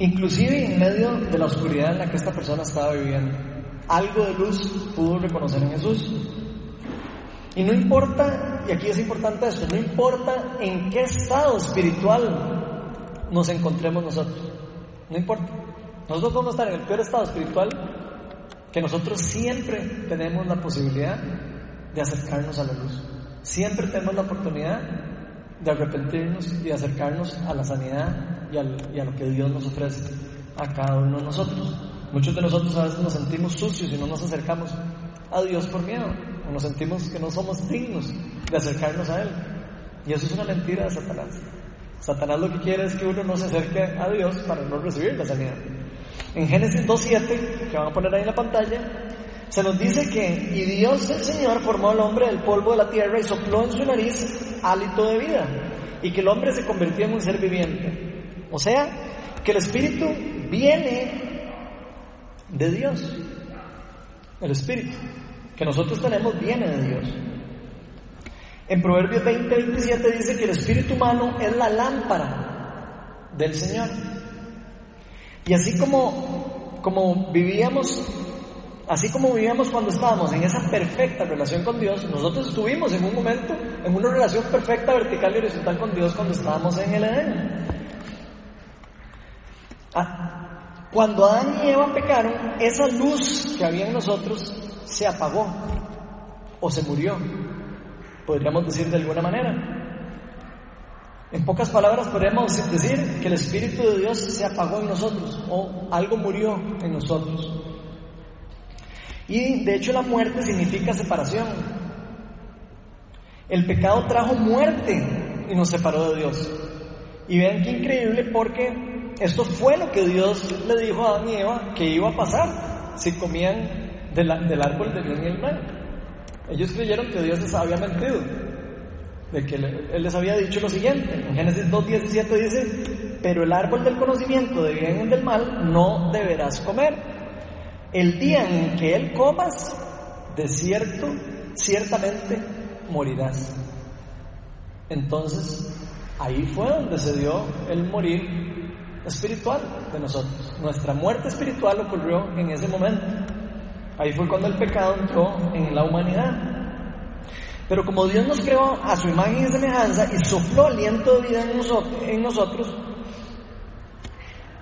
Inclusive en medio de la oscuridad en la que esta persona estaba viviendo, algo de luz pudo reconocer en Jesús. Y no importa, y aquí es importante esto, no importa en qué estado espiritual nos encontremos nosotros, no importa. Nosotros podemos estar en el peor estado espiritual, que nosotros siempre tenemos la posibilidad de acercarnos a la luz. Siempre tenemos la oportunidad de arrepentirnos y de acercarnos a la sanidad y, a lo que Dios nos ofrece a cada uno de nosotros. Muchos de nosotros a veces nos sentimos sucios y no nos acercamos a Dios por miedo, o nos sentimos que no somos dignos de acercarnos a Él. Y eso es una mentira de Satanás. Satanás lo que quiere es que uno no se acerque a Dios para no recibir la sanidad. En Génesis 2.7, que van a poner ahí en la pantalla, se nos dice que, y Dios el Señor formó al hombre del polvo de la tierra y sopló en su nariz hálito de vida, y que el hombre se convirtió en un ser viviente. O sea, que el Espíritu viene de Dios. El Espíritu que nosotros tenemos viene de Dios. En Proverbios 20, 27 dice que el Espíritu humano es la lámpara del Señor. Y así como, como vivíamos Así como vivíamos cuando estábamos en esa perfecta relación con Dios, nosotros estuvimos en un momento en una relación perfecta, vertical y horizontal con Dios cuando estábamos en el Edén. Ah, cuando Adán y Eva pecaron, esa luz que había en nosotros se apagó o se murió, podríamos decir de alguna manera. En pocas palabras podríamos decir que el Espíritu de Dios se apagó en nosotros o algo murió en nosotros. Y de hecho la muerte significa separación. El pecado trajo muerte y nos separó de Dios. Y vean qué increíble porque esto fue lo que Dios le dijo a Adán y Eva que iba a pasar si comían del, árbol del bien y el mal. Ellos creyeron que Dios les había mentido, de que Él les había dicho lo siguiente. En Génesis 2.17 dice, pero el árbol del conocimiento de bien y del mal no deberás comer el día en que él comas, de cierto, ciertamente morirás. Entonces, ahí fue donde se dio el morir espiritual de nosotros. Nuestra muerte espiritual ocurrió en ese momento. Ahí fue cuando el pecado entró en la humanidad. Pero como Dios nos creó a su imagen y semejanza y sopló aliento de vida en nosotros,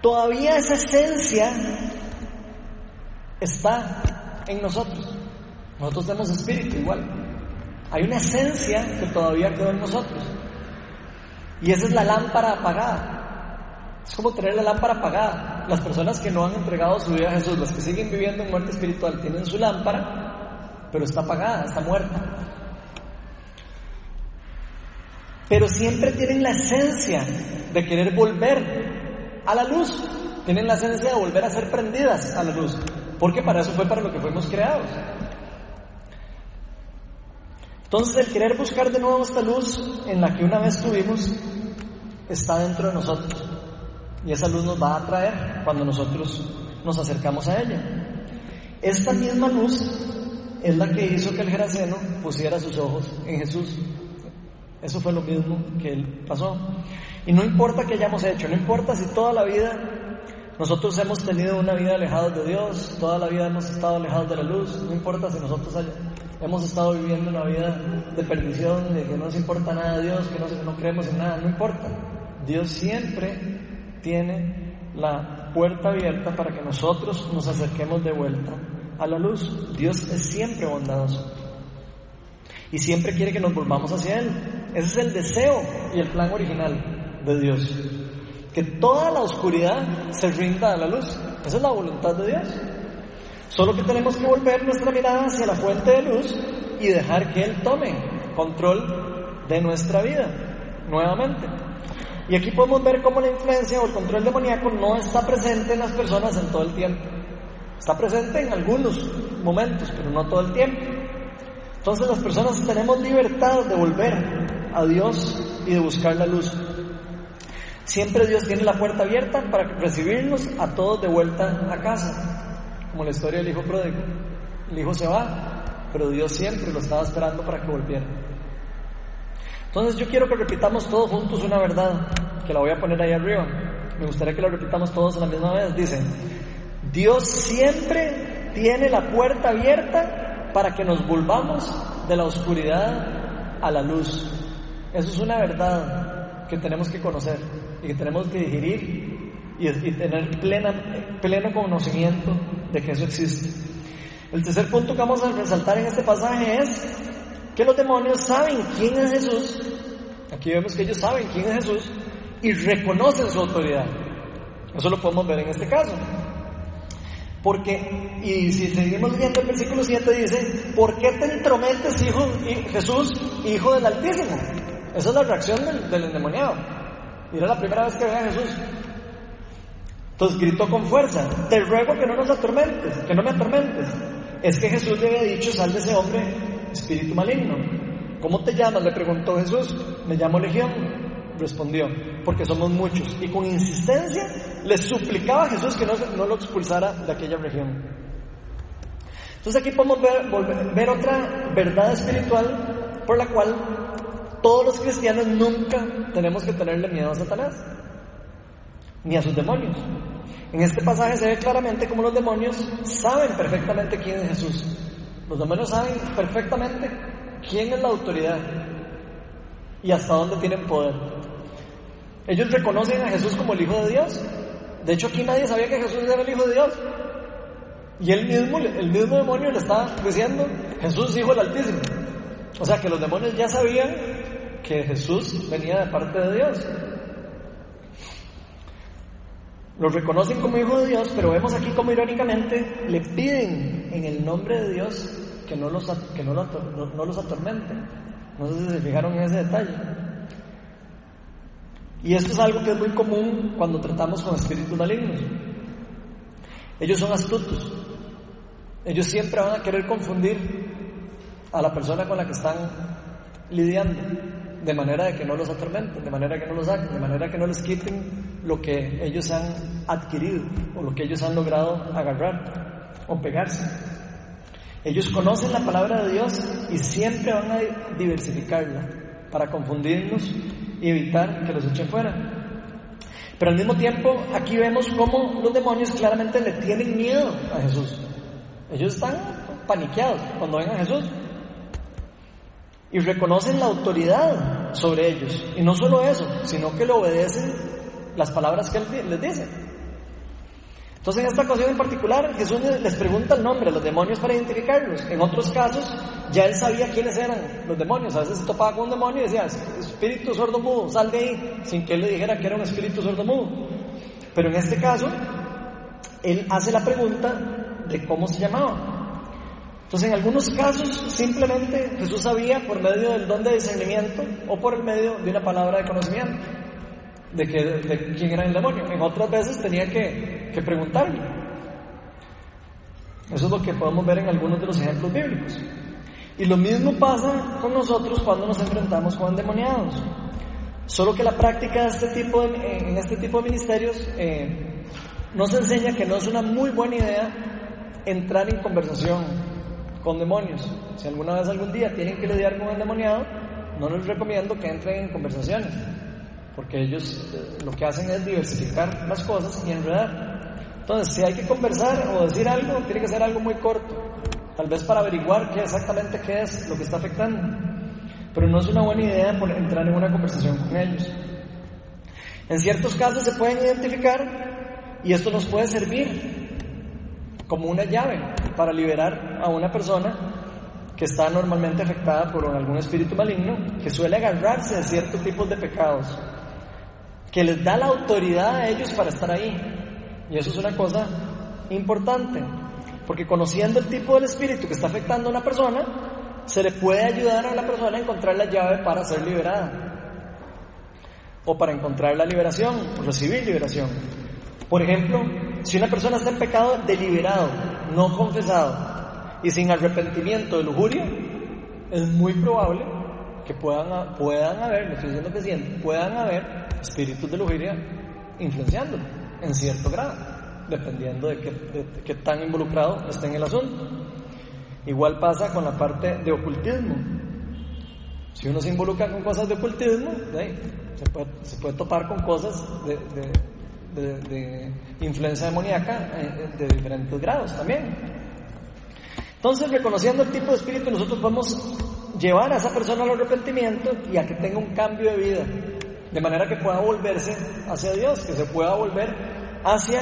todavía esa esencia está en nosotros. Nosotros tenemos espíritu igual. Hay una esencia que todavía quedó en nosotros. Y esa es la lámpara apagada. Es como tener la lámpara apagada. Las personas que no han entregado su vida a Jesús, las que siguen viviendo en muerte espiritual, tienen su lámpara, pero está apagada, está muerta. Pero siempre tienen la esencia de querer volver a la luz. Tienen la esencia de volver a ser prendidas a la luz. Porque para eso fue para lo que fuimos creados. Entonces el querer buscar de nuevo esta luz en la que una vez tuvimos está dentro de nosotros. Y esa luz nos va a atraer cuando nosotros nos acercamos a ella. Esta misma luz es la que hizo que el Geraseno pusiera sus ojos en Jesús. Eso fue lo mismo que él pasó. Y no importa qué hayamos hecho, no importa si toda la vida Nosotros hemos tenido una vida alejados de Dios, toda la vida hemos estado alejados de la luz, no importa si nosotros hemos estado viviendo una vida de perdición, de que no nos importa nada de Dios, que no, no creemos en nada, no importa. Dios siempre tiene la puerta abierta para que nosotros nos acerquemos de vuelta a la luz. Dios es siempre bondadoso y siempre quiere que nos volvamos hacia Él. Ese es el deseo y el plan original de Dios. Que toda la oscuridad se rinda a la luz. Esa es la voluntad de Dios. Solo que tenemos que volver nuestra mirada hacia la fuente de luz y dejar que Él tome control de nuestra vida nuevamente. Y aquí podemos ver cómo la influencia o el control demoníaco no está presente en las personas en todo el tiempo. Está presente en algunos momentos, pero no todo el tiempo. Entonces las personas tenemos libertad de volver a Dios y de buscar la luz. Siempre Dios tiene la puerta abierta para recibirnos a todos de vuelta a casa, como la historia del hijo pródigo. El hijo se va, pero Dios siempre lo estaba esperando para que volviera. Entonces yo quiero que repitamos todos juntos una verdad, que la voy a poner ahí arriba. Me gustaría que la repitamos todos a la misma vez. Dice, Dios siempre tiene la puerta abierta para que nos volvamos de la oscuridad a la luz. Eso es una verdad que tenemos que conocer y que tenemos que digerir y, tener plena, pleno conocimiento de que eso existe. El tercer punto que vamos a resaltar en este pasaje es que los demonios saben quién es Jesús. Aquí vemos que ellos saben quién es Jesús y reconocen su autoridad. Eso lo podemos ver en este caso. Porque, y si seguimos leyendo el versículo 7 dice, ¿por qué te entrometes, hijo, Jesús, hijo del Altísimo? Esa es la reacción del, del endemoniado. Era la primera vez que ve a Jesús. Entonces gritó con fuerza, te ruego que no nos atormentes, que no me atormentes. Es que Jesús le había dicho, sal de ese hombre, espíritu maligno. ¿Cómo te llamas? le preguntó Jesús. Me llamo Legión, respondió, porque somos muchos. Y con insistencia le suplicaba a Jesús que no, no lo expulsara de aquella región. Entonces aquí podemos ver, ver otra verdad espiritual por la cual todos los cristianos nunca tenemos que tenerle miedo a Satanás, ni a sus demonios. En este pasaje se ve claramente cómo los demonios saben perfectamente quién es Jesús. Los demonios saben perfectamente quién es la autoridad y hasta dónde tienen poder. Ellos reconocen a Jesús como el Hijo de Dios. De hecho, aquí nadie sabía que Jesús era el Hijo de Dios. Y el mismo demonio le estaba diciendo, Jesús Hijo del Altísimo. O sea que los demonios ya sabían que Jesús venía de parte de Dios. Lo reconocen como hijo de Dios, pero vemos aquí como irónicamente le piden en el nombre de Dios que no los, que no, no, los atormenten. No sé si se fijaron en ese detalle. Y esto es algo que es muy común cuando tratamos con espíritus malignos. Ellos son astutos. Ellos siempre van a querer confundir a la persona con la que están lidiando de manera de que no los atormenten, de manera que no los saquen, de manera que no les quiten lo que ellos han adquirido o lo que ellos han logrado agarrar o pegarse. Ellos conocen la palabra de Dios y siempre van a diversificarla para confundirnos y evitar que los echen fuera. Pero al mismo tiempo, aquí vemos cómo los demonios claramente le tienen miedo a Jesús. Ellos están paniqueados cuando ven a Jesús y reconocen la autoridad sobre ellos. Y no solo eso, sino que le obedecen las palabras que Él les dice. Entonces en esta ocasión en particular Jesús les pregunta el nombre a los demonios para identificarlos. En otros casos ya Él sabía quiénes eran los demonios. A veces se topaba con un demonio y decía, espíritu sordo mudo, sal de ahí, sin que Él le dijera que era un espíritu sordo mudo. Pero en este caso, Él hace la pregunta de cómo se llamaba. Entonces, en algunos casos, simplemente Jesús sabía por medio del don de discernimiento o por el medio de una palabra de conocimiento de, que, quién era el demonio. En otras veces tenía que, que preguntarle. Eso es lo que podemos ver en algunos de los ejemplos bíblicos. Y lo mismo pasa con nosotros cuando nos enfrentamos con endemoniados. Solo que la práctica de este tipo de, en este tipo de ministerios eh, nos enseña que no es una muy buena idea entrar en conversación con demonios. Si alguna vez algún día tienen que lidiar con un endemoniado, no les recomiendo que entren en conversaciones, porque ellos eh, lo que hacen es diversificar las cosas y enredar. Entonces, si hay que conversar o decir algo, tiene que ser algo muy corto, tal vez para averiguar qué exactamente qué es lo que está afectando. Pero no es una buena idea entrar en una conversación con ellos. En ciertos casos se pueden identificar y esto nos puede servir como una llave para liberar a una persona que está normalmente afectada por algún espíritu maligno, que suele agarrarse de ciertos tipos de pecados, que les da la autoridad a ellos para estar ahí. Y eso es una cosa importante, porque conociendo el tipo del espíritu que está afectando a una persona, se le puede ayudar a la persona a encontrar la llave para ser liberada, o para encontrar la liberación, recibir liberación. Por ejemplo, si una persona está en pecado deliberado, no confesado, y sin arrepentimiento de lujuria, es muy probable que puedan, puedan haber, no estoy diciendo que siempre, puedan haber espíritus de lujuria influenciándolo en cierto grado, dependiendo de qué, tan involucrado esté en el asunto. Igual pasa con la parte de ocultismo. Si uno se involucra con cosas de ocultismo, se, puede, se, puede, topar con cosas de, de influencia demoníaca eh, de diferentes grados también. Entonces, reconociendo el tipo de espíritu, nosotros podemos llevar a esa persona al arrepentimiento y a que tenga un cambio de vida, de manera que pueda volverse hacia Dios, que se pueda volver hacia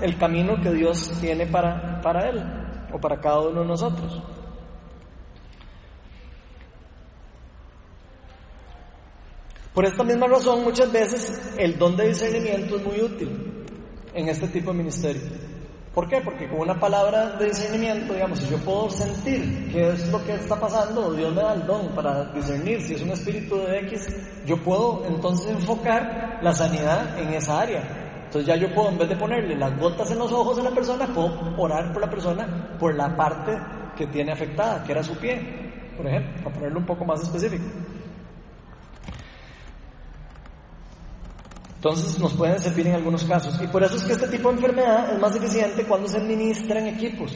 el camino que Dios tiene para, para él o para cada uno de nosotros. Por esta misma razón, muchas veces el don de discernimiento es muy útil en este tipo de ministerio. ¿Por qué? Porque con una palabra de discernimiento, digamos, si yo puedo sentir qué es lo que está pasando, Dios me da el don para discernir si es un espíritu de X, yo puedo entonces enfocar la sanidad en esa área. Entonces ya yo puedo, en vez de ponerle las gotas en los ojos a la persona, puedo orar por la persona por la parte que tiene afectada, que era su pie, por ejemplo, para ponerlo un poco más específico. Entonces nos pueden servir en algunos casos. Y por eso es que este tipo de enfermedad es más eficiente cuando se administra en equipos.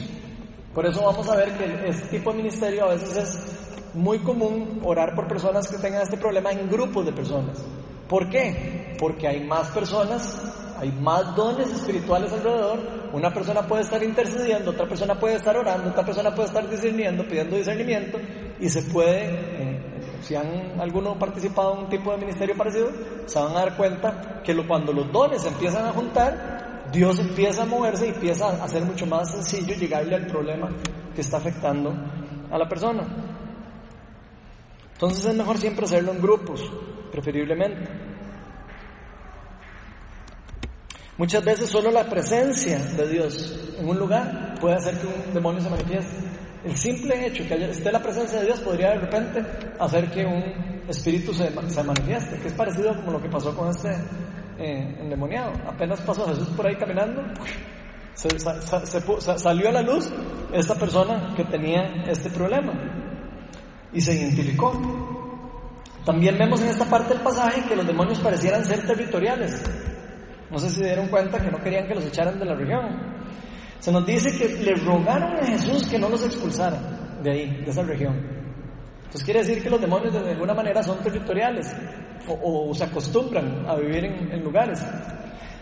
Por eso vamos a ver que este tipo de ministerio a veces es muy común orar por personas que tengan este problema en grupos de personas. ¿Por qué? Porque hay más personas, hay más dones espirituales alrededor. Una persona puede estar intercediendo, otra persona puede estar orando, otra persona puede estar discerniendo, pidiendo discernimiento y se puede eh, si han alguno participado en un tipo de ministerio parecido, se van a dar cuenta que cuando los dones se empiezan a juntar, Dios empieza a moverse y empieza a hacer mucho más sencillo llegarle al problema que está afectando a la persona. Entonces es mejor siempre hacerlo en grupos, preferiblemente. Muchas veces solo la presencia de Dios en un lugar puede hacer que un demonio se manifieste. El simple hecho que esté la presencia de Dios podría de repente hacer que un espíritu se, se manifieste, que es parecido como lo que pasó con este eh, endemoniado. Apenas pasó Jesús por ahí caminando, salió a la luz esta persona que tenía este problema y se identificó. También vemos en esta parte del pasaje que los demonios parecieran ser territoriales. No sé si dieron cuenta que no querían que los echaran de la región. Se nos dice que le rogaron a Jesús que no los expulsara de ahí, de esa región. Entonces quiere decir que los demonios de alguna manera son territoriales o, se acostumbran a vivir en, lugares.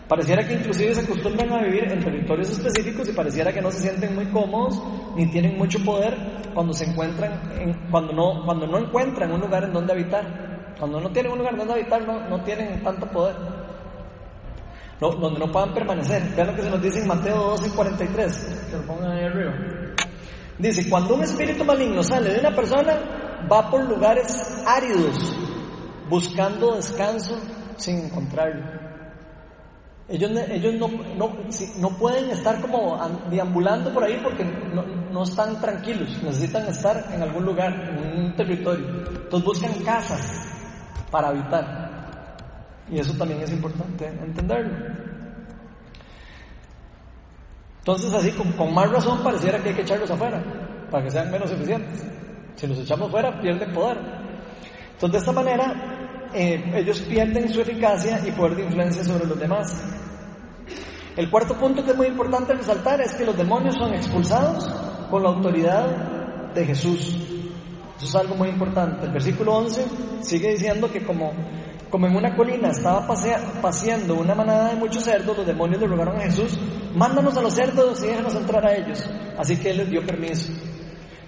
Pareciera que inclusive se acostumbran a vivir en territorios específicos y pareciera que no se sienten muy cómodos ni tienen mucho poder cuando se encuentran, en, cuando, no, cuando no encuentran un lugar en donde habitar. Cuando no tienen un lugar donde habitar no, no tienen tanto poder donde no puedan permanecer. Vean lo que se nos dice en Mateo 12 y 43, que lo pongan ahí arriba. Dice, cuando un espíritu maligno sale de una persona, va por lugares áridos, buscando descanso sin encontrarlo. Ellos, ellos no, no, no, pueden estar como deambulando por ahí porque no, no, están tranquilos, necesitan estar en algún lugar, en un territorio. Entonces buscan casas para habitar. Y eso también es importante entenderlo. Entonces así, con, más razón pareciera que hay que echarlos afuera, para que sean menos eficientes. Si los echamos fuera, pierden poder. Entonces de esta manera, eh, ellos pierden su eficacia y poder de influencia sobre los demás. El cuarto punto que es muy importante resaltar es que los demonios son expulsados con la autoridad de Jesús. Eso es algo muy importante. El versículo 11 sigue diciendo que como como en una colina estaba paseando una manada de muchos cerdos, los demonios le rogaron a Jesús, mándanos a los cerdos y déjanos entrar a ellos. Así que él les dio permiso.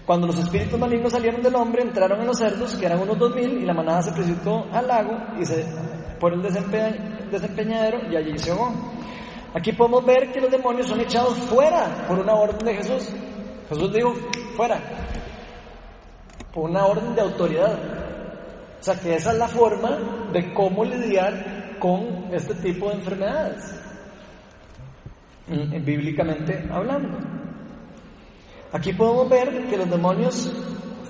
Cuando los espíritus malignos salieron del hombre, entraron en los cerdos, que eran unos dos mil, y la manada se precipitó al lago y se por el desempeñadero y allí se ahogó. Aquí podemos ver que los demonios son echados fuera por una orden de Jesús. Jesús dijo, fuera, por una orden de autoridad. O sea que esa es la forma de cómo lidiar con este tipo de enfermedades, mm, bíblicamente hablando. Aquí podemos ver que los demonios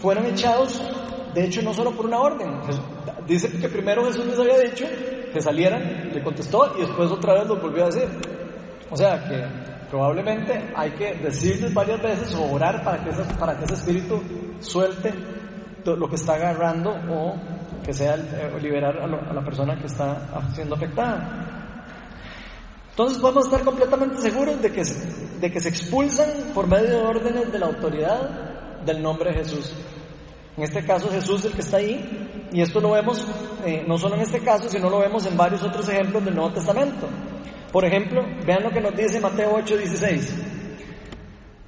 fueron echados, de hecho, no solo por una orden. Dice que primero Jesús les había dicho que salieran, le contestó y después otra vez lo volvió a decir. O sea que probablemente hay que decirles varias veces o orar para que, para que ese espíritu suelte lo que está agarrando o que sea eh, liberar a, la persona que está siendo afectada. Entonces podemos estar completamente seguros de que, de que se expulsan por medio de órdenes de la autoridad del nombre de Jesús. En este caso Jesús es el que está ahí y esto lo vemos eh, no solo en este caso, sino lo vemos en varios otros ejemplos del Nuevo Testamento. Por ejemplo, vean lo que nos dice Mateo 8:16.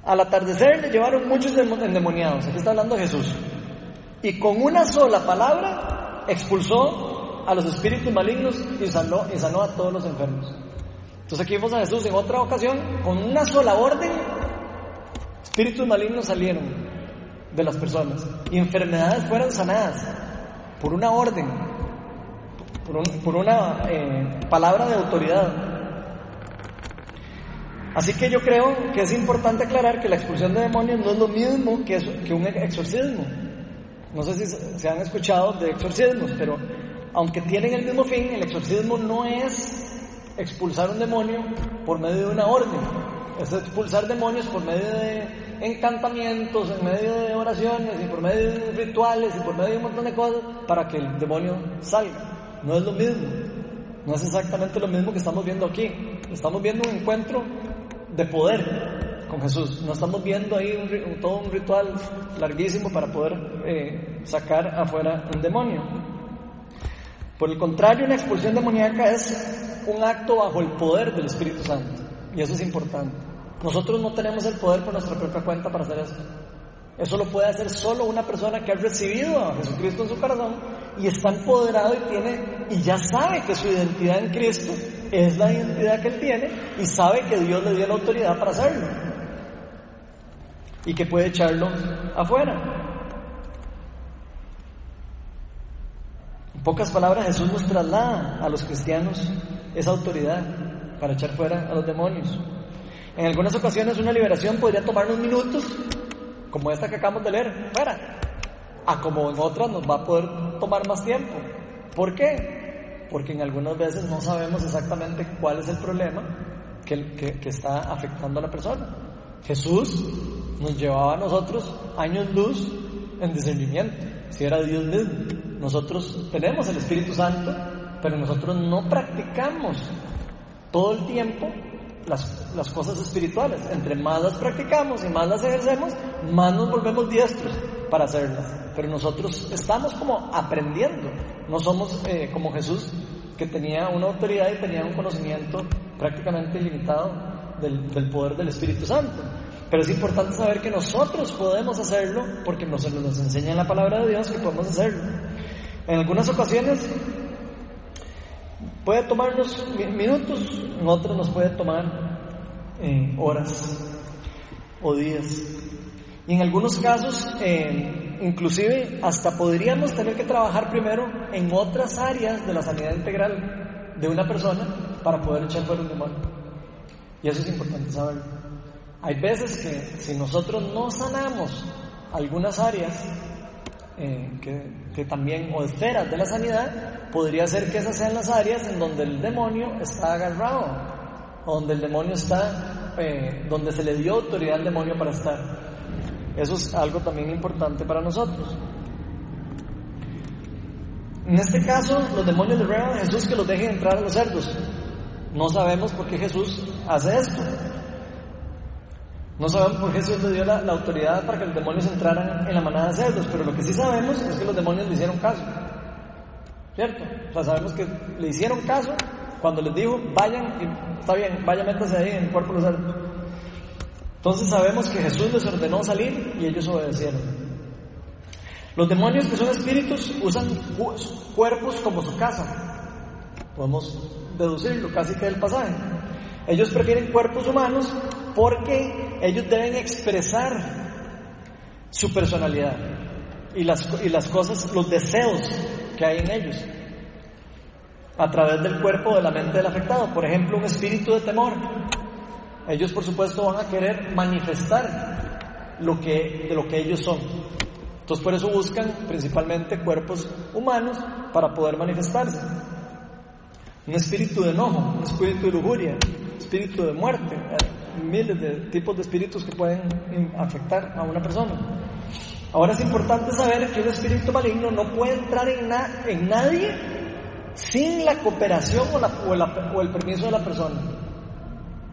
Al atardecer le llevaron muchos endemoniados, aquí está hablando Jesús, y con una sola palabra expulsó a los espíritus malignos y sanó, y sanó a todos los enfermos. Entonces aquí vemos a Jesús en otra ocasión, con una sola orden, espíritus malignos salieron de las personas y enfermedades fueron sanadas por una orden, por, una eh, palabra de autoridad. Así que yo creo que es importante aclarar que la expulsión de demonios no es lo mismo que, que un exorcismo. No sé si se han escuchado de exorcismos, pero aunque tienen el mismo fin, el exorcismo no es expulsar un demonio por medio de una orden, es expulsar demonios por medio de encantamientos, en medio de oraciones y por medio de rituales y por medio de un montón de cosas para que el demonio salga. No es lo mismo, no es exactamente lo mismo que estamos viendo aquí. Estamos viendo un encuentro de poder con Jesús. No estamos viendo ahí todo un ritual larguísimo para poder eh, sacar afuera un demonio. Por el contrario, una expulsión demoníaca es un acto bajo el poder del Espíritu Santo. Y eso es importante. Nosotros no tenemos el poder por nuestra propia cuenta para hacer eso. Eso lo puede hacer solo una persona que ha recibido a Jesucristo en su corazón y está empoderado y tiene y ya sabe que su identidad en Cristo es la identidad que él tiene y sabe que Dios le dio la autoridad para hacerlo y que puede echarlo afuera. En pocas palabras, Jesús nos traslada a los cristianos esa autoridad para echar fuera a los demonios. En algunas ocasiones una liberación podría tomar unos minutos, como esta que acabamos de leer, fuera, a como en otras nos va a poder tomar más tiempo. ¿Por qué? Porque en algunas veces no sabemos exactamente cuál es el problema que, que, está afectando a la persona. Jesús nos llevaba a nosotros años luz en discernimiento, si era Dios mismo. Nosotros tenemos el Espíritu Santo, pero nosotros no practicamos todo el tiempo las, cosas espirituales. Entre más las practicamos y más las ejercemos, más nos volvemos diestros para hacerlas. Pero nosotros estamos como aprendiendo. No somos eh, como Jesús, que tenía una autoridad y tenía un conocimiento prácticamente ilimitado del, poder del Espíritu Santo. Pero es importante saber que nosotros podemos hacerlo porque nos, enseña en la palabra de Dios que podemos hacerlo. En algunas ocasiones puede tomarnos minutos, en otras nos puede tomar eh, horas o días. Y en algunos casos, eh, inclusive, hasta podríamos tener que trabajar primero en otras áreas de la sanidad integral de una persona para poder echar fuera un demonio. Y eso es importante saberlo. Hay veces que si nosotros no sanamos algunas áreas, eh, que, también, o esferas de la sanidad, podría ser que esas sean las áreas en donde el demonio está agarrado, o donde el demonio está, eh, donde se le dio autoridad al demonio para estar. Eso es algo también importante para nosotros. En este caso, los demonios le ruegan a Jesús que los deje entrar a los cerdos. No sabemos por qué Jesús hace esto. No sabemos por qué Jesús le dio la, autoridad para que los demonios entraran en la manada de cerdos, pero lo que sí sabemos es que los demonios le hicieron caso. ¿Cierto? O sea, sabemos que le hicieron caso cuando les dijo, vayan, y, está bien, vayan, métanse ahí en el cuerpo de los Entonces sabemos que Jesús les ordenó salir y ellos obedecieron. Los demonios que son espíritus usan cuerpos como su casa. Podemos deducirlo casi que del pasaje. Ellos prefieren cuerpos humanos porque ellos deben expresar su personalidad y las, y las cosas, los deseos que hay en ellos a través del cuerpo de la mente del afectado. Por ejemplo, un espíritu de temor. Ellos, por supuesto, van a querer manifestar lo que, de lo que ellos son. Entonces, por eso buscan principalmente cuerpos humanos para poder manifestarse. Un espíritu de enojo, un espíritu de lujuria, espíritu de muerte, miles de tipos de espíritus que pueden afectar a una persona. Ahora es importante saber que un espíritu maligno no puede entrar en, en nadie sin la cooperación o, la, o, el permiso de la persona.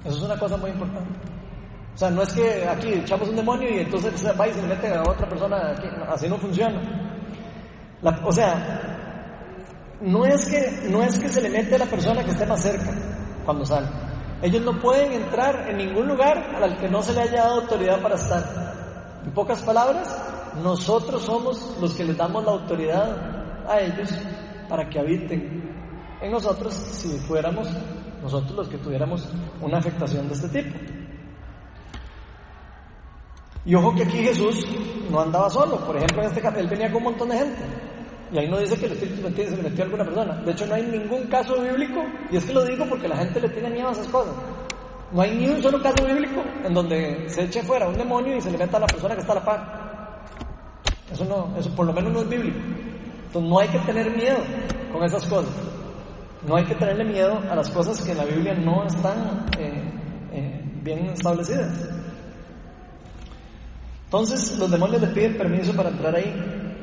Eso es una cosa muy importante. O sea, no es que aquí echamos un demonio y entonces va y se mete a otra persona, así no funciona. o sea, no es, que, no es que se le mete a la persona que esté más cerca cuando sale. Ellos no pueden entrar en ningún lugar al que no se le haya dado autoridad para estar. En pocas palabras, nosotros somos los que les damos la autoridad a ellos para que habiten en nosotros si fuéramos nosotros los que tuviéramos una afectación de este tipo. Y ojo que aquí Jesús no andaba solo, por ejemplo en este caso él venía con un montón de gente. Y ahí no dice que el Espíritu se le metió a alguna persona. De hecho, no hay ningún caso bíblico, y es que lo digo porque la gente le tiene miedo a esas cosas. No hay ni un solo caso bíblico en donde se eche fuera un demonio y se le meta a la persona que está a la par. Eso no, eso por lo menos no es bíblico. Entonces no hay que tener miedo con esas cosas. No hay que tenerle miedo a las cosas que en la Biblia no están eh, eh, bien establecidas. Entonces los demonios le piden permiso para entrar ahí.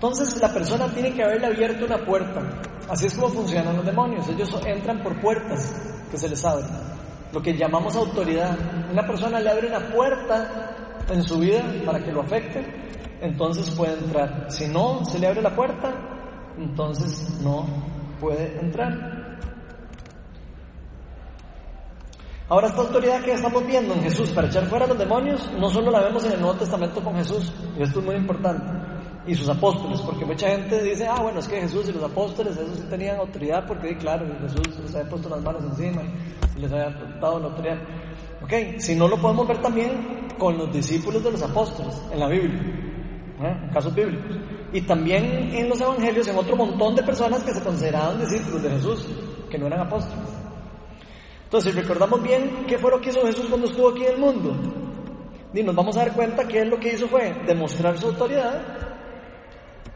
Entonces la persona tiene que haberle abierto una puerta. Así es como funcionan los demonios. Ellos entran por puertas que se les abren. Lo que llamamos autoridad. Una persona le abre una puerta en su vida para que lo afecte, entonces puede entrar. Si no se le abre la puerta, entonces no puede entrar. Ahora esta autoridad que estamos viendo en Jesús para echar fuera a los demonios, no solo la vemos en el Nuevo Testamento con Jesús, y esto es muy importante y sus apóstoles, porque mucha gente dice, ah, bueno, es que Jesús y los apóstoles, esos sí tenían autoridad, porque claro, Jesús les había puesto las manos encima y les había dado la autoridad. Ok, si no lo podemos ver también con los discípulos de los apóstoles en la Biblia, ¿eh? en casos bíblicos, y también en los evangelios, en otro montón de personas que se consideraban discípulos de Jesús, que no eran apóstoles. Entonces, si recordamos bien qué fue lo que hizo Jesús cuando estuvo aquí en el mundo, y nos vamos a dar cuenta que él lo que hizo fue demostrar su autoridad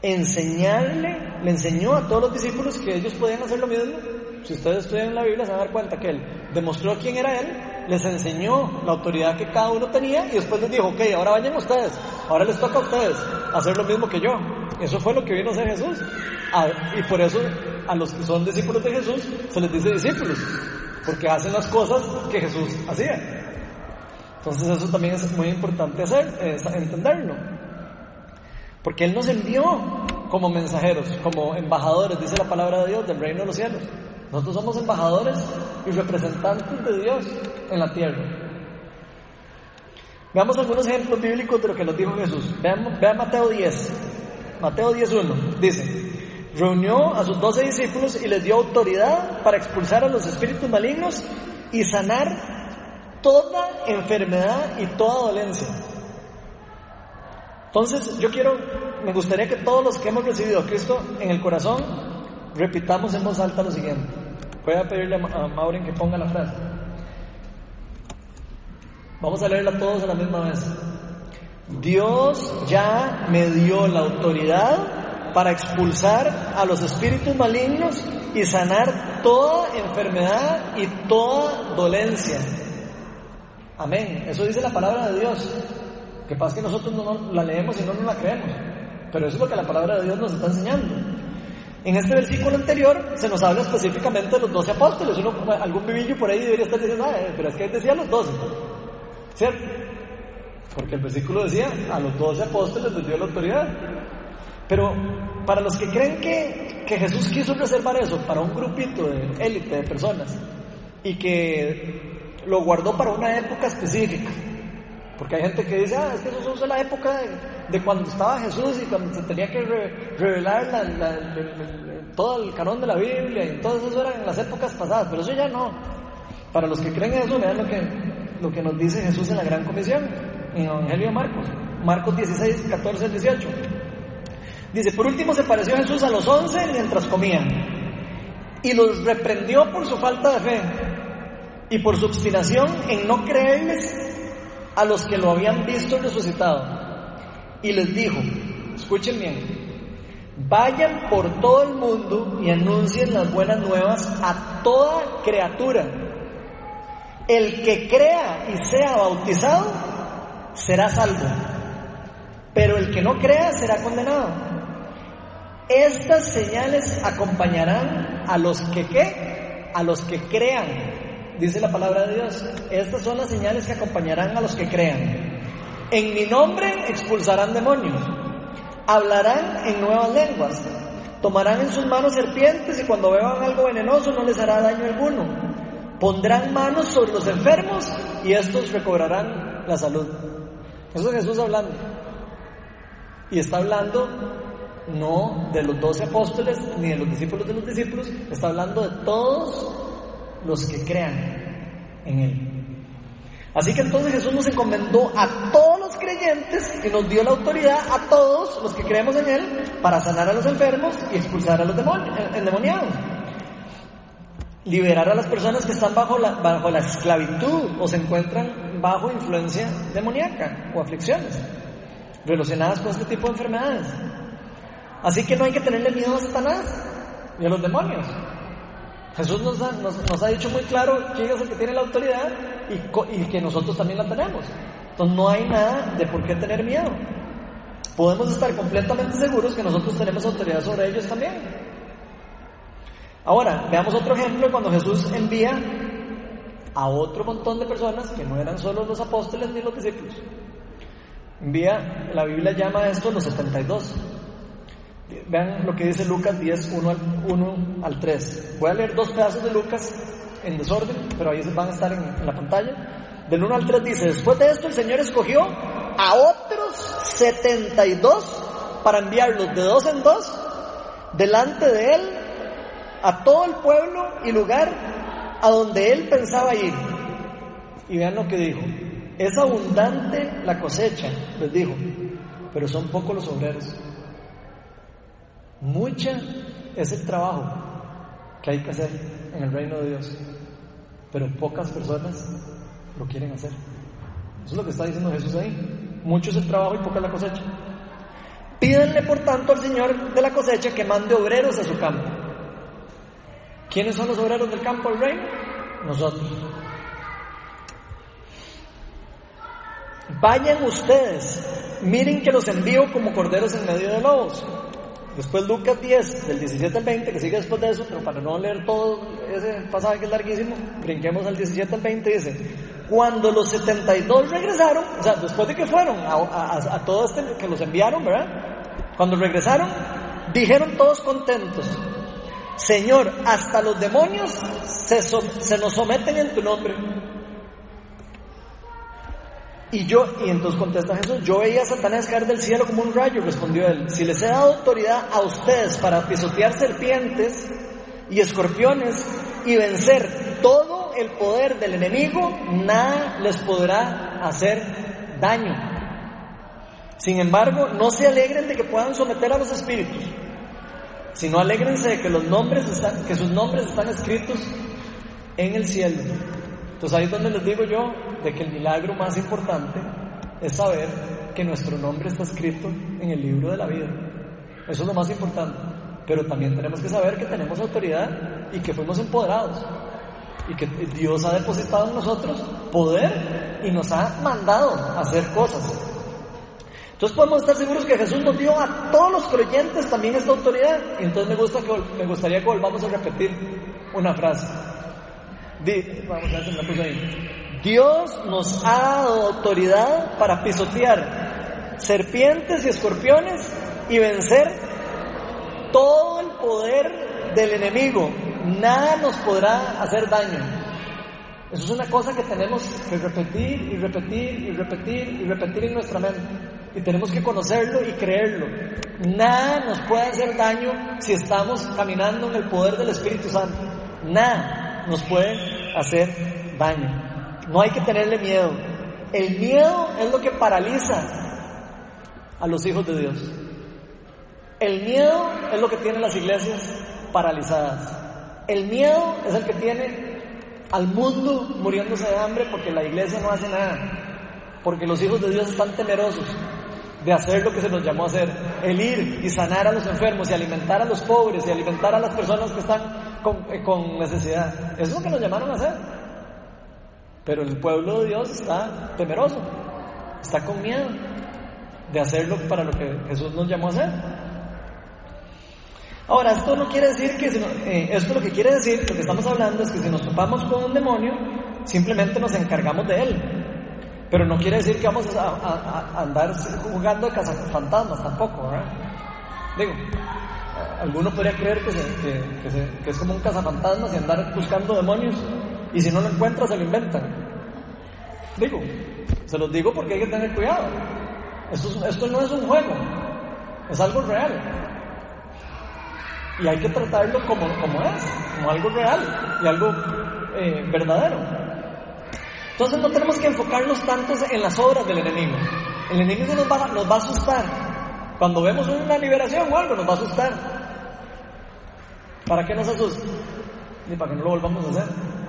enseñarle, le enseñó a todos los discípulos que ellos podían hacer lo mismo. Si ustedes estudian la Biblia se van a dar cuenta que él demostró quién era él, les enseñó la autoridad que cada uno tenía y después les dijo, ok, ahora vayan ustedes, ahora les toca a ustedes hacer lo mismo que yo. Eso fue lo que vino a hacer Jesús. y por eso a los que son discípulos de Jesús se les dice discípulos, porque hacen las cosas que Jesús hacía. Entonces eso también es muy importante hacer, entenderlo. Porque Él nos envió como mensajeros, como embajadores, dice la palabra de Dios, del reino de los cielos. Nosotros somos embajadores y representantes de Dios en la tierra. Veamos algunos ejemplos bíblicos de lo que nos dijo Jesús. Vean, Mateo 10. Mateo 10.1 dice, reunió a sus doce discípulos y les dio autoridad para expulsar a los espíritus malignos y sanar toda enfermedad y toda dolencia. Entonces, yo quiero, me gustaría que todos los que hemos recibido a Cristo en el corazón, repitamos en voz alta lo siguiente. Voy a pedirle a Maureen que ponga la frase. Vamos a leerla todos a la misma vez. Dios ya me dio la autoridad para expulsar a los espíritus malignos y sanar toda enfermedad y toda dolencia. Amén. Eso dice la palabra de Dios que pasa que nosotros no, la leemos y no nos la creemos. Pero eso es lo que la palabra de Dios nos está enseñando. En este versículo anterior se nos habla específicamente de los doce apóstoles. Uno, algún vivillo por ahí debería estar diciendo, ah, pero es que él decía los doce. ¿Cierto? Porque el versículo decía, a los doce apóstoles les dio la autoridad. Pero para los que creen que, que Jesús quiso reservar eso para un grupito de élite de personas y que lo guardó para una época específica, porque hay gente que dice, ah, es que eso es la época de, cuando estaba Jesús y cuando se tenía que revelar todo el canon de la Biblia y todo eso era en las épocas pasadas, pero eso ya no. Para los que creen eso, vean lo que, lo que nos dice Jesús en la Gran Comisión, en el Evangelio de Marcos, Marcos 16, 14 18. Dice, por último se pareció Jesús a los once mientras comían y los reprendió por su falta de fe y por su obstinación en no creerles a los que lo habían visto resucitado y les dijo, escuchen bien, vayan por todo el mundo y anuncien las buenas nuevas a toda criatura. El que crea y sea bautizado será salvo, pero el que no crea será condenado. Estas señales acompañarán a los que ¿qué? A los que crean dice la palabra de Dios, estas son las señales que acompañarán a los que crean. En mi nombre expulsarán demonios, hablarán en nuevas lenguas, tomarán en sus manos serpientes y cuando beban algo venenoso no les hará daño alguno. Pondrán manos sobre los enfermos y estos recobrarán la salud. Eso es Jesús hablando. Y está hablando no de los doce apóstoles ni de los discípulos de los discípulos, está hablando de todos los que crean en Él. Así que entonces Jesús nos encomendó a todos los creyentes y nos dio la autoridad a todos los que creemos en Él para sanar a los enfermos y expulsar a los eh, endemoniados. Liberar a las personas que están bajo la, bajo la esclavitud o se encuentran bajo influencia demoníaca o aflicciones relacionadas con este tipo de enfermedades. Así que no hay que tenerle miedo a Satanás y a los demonios. Jesús nos ha, dicho muy claro quién es el que tiene la autoridad y, y, que nosotros también la tenemos. Entonces no hay nada de por qué tener miedo. Podemos estar completamente seguros que nosotros tenemos autoridad sobre ellos también. Ahora, veamos otro ejemplo cuando Jesús envía a otro montón de personas que no eran solo los apóstoles ni los discípulos. Envía, la Biblia llama a esto los 72. Vean lo que dice Lucas 10, 1 al, 1 al 3. Voy a leer dos pedazos de Lucas en desorden, pero ahí van a estar en, la pantalla. Del 1 al 3 dice, después de esto el Señor escogió a otros 72 para enviarlos de dos en dos delante de Él a todo el pueblo y lugar a donde Él pensaba ir. Y vean lo que dijo. Es abundante la cosecha, les dijo, pero son pocos los obreros. Mucha es el trabajo que hay que hacer en el reino de Dios, pero pocas personas lo quieren hacer. Eso es lo que está diciendo Jesús ahí. Mucho es el trabajo y poca la cosecha. Pídenle, por tanto, al Señor de la cosecha que mande obreros a su campo. ¿Quiénes son los obreros del campo del reino? Nosotros. Vayan ustedes, miren que los envío como corderos en medio de lobos. Después Lucas 10, del 17 al 20, que sigue después de eso, pero para no leer todo ese pasaje que es larguísimo, brinquemos al 17 al 20, dice, cuando los 72 regresaron, o sea, después de que fueron a, todos este, que los enviaron, ¿verdad? Cuando regresaron, dijeron todos contentos, Señor, hasta los demonios se, se nos someten en tu nombre. Y yo, y entonces contesta Jesús, yo veía a Satanás caer del cielo como un rayo, respondió él. Si les he dado autoridad a ustedes para pisotear serpientes y escorpiones y vencer todo el poder del enemigo, nada les podrá hacer daño. Sin embargo, no se alegren de que puedan someter a los espíritus, sino alegrense de que que sus nombres están escritos en el cielo. Entonces ahí es donde les digo yo de que el milagro más importante es saber que nuestro nombre está escrito en el libro de la vida. Eso es lo más importante. Pero también tenemos que saber que tenemos autoridad y que fuimos empoderados. Y que Dios ha depositado en nosotros poder y nos ha mandado hacer cosas. Entonces podemos estar seguros que Jesús nos dio a todos los creyentes también esta autoridad. Entonces me, gusta me gustaría que volvamos a repetir una frase vamos a Dios nos ha dado autoridad para pisotear serpientes y escorpiones y vencer todo el poder del enemigo. Nada nos podrá hacer daño. Eso es una cosa que tenemos que repetir y repetir y repetir y repetir en nuestra mente. Y tenemos que conocerlo y creerlo. Nada nos puede hacer daño si estamos caminando en el poder del Espíritu Santo. Nada nos puede hacer daño. No hay que tenerle miedo. El miedo es lo que paraliza a los hijos de Dios. El miedo es lo que tienen las iglesias paralizadas. El miedo es el que tiene al mundo muriéndose de hambre porque la iglesia no hace nada. Porque los hijos de Dios están temerosos de hacer lo que se nos llamó a hacer. El ir y sanar a los enfermos y alimentar a los pobres y alimentar a las personas que están con, eh, con necesidad. Eso es lo que nos llamaron a hacer. Pero el pueblo de Dios está temeroso, está con miedo de hacerlo para lo que Jesús nos llamó a hacer. Ahora, esto no quiere decir que, eh, esto lo que quiere decir, lo que estamos hablando es que si nos topamos con un demonio, simplemente nos encargamos de él. Pero no quiere decir que vamos a, andar jugando de cazafantasmas tampoco, ¿verdad? Digo, alguno podría creer que, que, es como un cazafantasmas y andar buscando demonios y si no lo encuentra se lo inventan. Digo, se los digo porque hay que tener cuidado. Esto, no es un juego, es algo real. Y hay que tratarlo como, como es, como algo real y algo eh, verdadero. Entonces no tenemos que enfocarnos tanto en las obras del enemigo. El enemigo nos va, nos va a asustar. Cuando vemos una liberación o algo, nos va a asustar. ¿Para qué nos asusta? Ni para que no lo volvamos a hacer.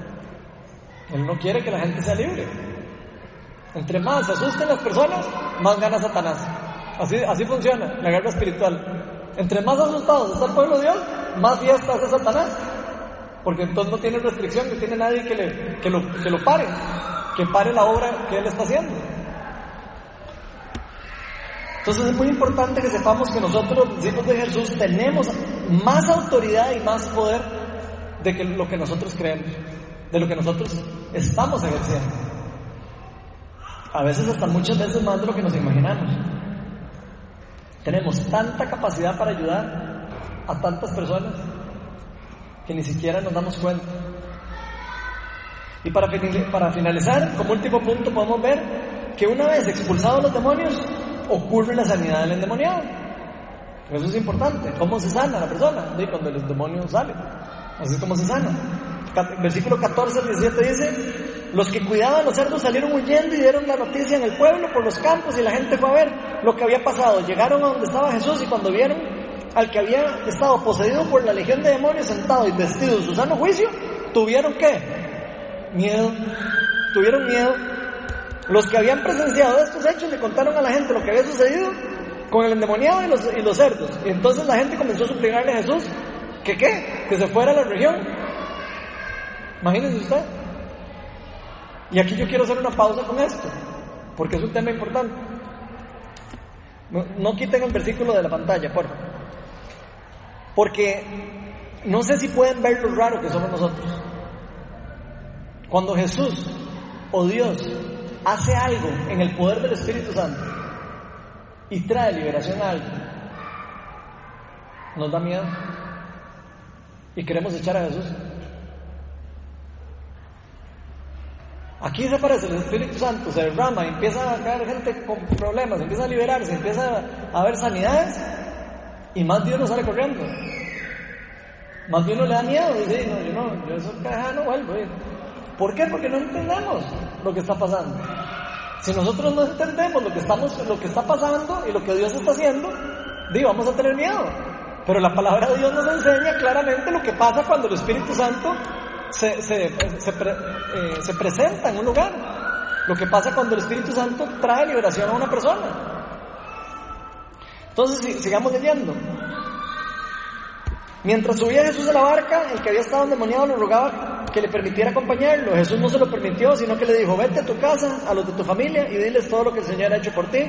Él no quiere que la gente sea libre. Entre más se asusten las personas, más gana Satanás. Así, así funciona la guerra espiritual. Entre más asustados está el pueblo de Dios, más fiesta hace Satanás. Porque entonces no tiene restricción, no tiene nadie que, le, que, lo, que lo pare, que pare la obra que él está haciendo. Entonces es muy importante que sepamos que nosotros, los discípulos de Jesús, tenemos más autoridad y más poder de que lo que nosotros creemos, de lo que nosotros estamos ejerciendo. A veces hasta muchas veces más de lo que nos imaginamos. Tenemos tanta capacidad para ayudar a tantas personas que ni siquiera nos damos cuenta. Y para, finalizar, como último punto, podemos ver que una vez expulsados los demonios, ocurre la sanidad del endemoniado. Eso es importante. ¿Cómo se sana la persona? Cuando los demonios salen. Así como se sana. Versículo 14 al 17 dice, los que cuidaban los cerdos salieron huyendo y dieron la noticia en el pueblo por los campos y la gente fue a ver lo que había pasado. Llegaron a donde estaba Jesús y cuando vieron al que había estado poseído por la legión de demonios sentado y vestido en su sano juicio, tuvieron qué? Miedo. Tuvieron miedo. Los que habían presenciado estos hechos le contaron a la gente lo que había sucedido con el endemoniado y los, y los cerdos. Entonces la gente comenzó a suplicarle a Jesús que qué? Que se fuera a la región. Imagínense usted. Y aquí yo quiero hacer una pausa con esto, porque es un tema importante. No, quiten el versículo de la pantalla, por favor. Porque no sé si pueden ver lo raro que somos nosotros. Cuando Jesús o Dios hace algo en el poder del Espíritu Santo y trae liberación a alguien, nos da miedo y queremos echar a Jesús. Aquí se aparece el Espíritu Santo, se derrama, empieza a caer gente con problemas, empieza a liberarse, empieza a haber sanidades y más Dios no sale corriendo. Más bien uno le da miedo, dice, no, yo no, yo eso no vuelvo. ¿Por qué? Porque no entendemos lo que está pasando. Si nosotros no entendemos lo que, estamos, lo que está pasando y lo que Dios está haciendo, digo, vamos a tener miedo. Pero la palabra de Dios nos enseña claramente lo que pasa cuando el Espíritu Santo se, se, se, eh, se presenta en un lugar. Lo que pasa cuando el Espíritu Santo trae liberación a una persona. Entonces, sigamos leyendo. Mientras subía Jesús a la barca, el que había estado endemoniado le rogaba que le permitiera acompañarlo. Jesús no se lo permitió, sino que le dijo, vete a tu casa, a los de tu familia, y diles todo lo que el Señor ha hecho por ti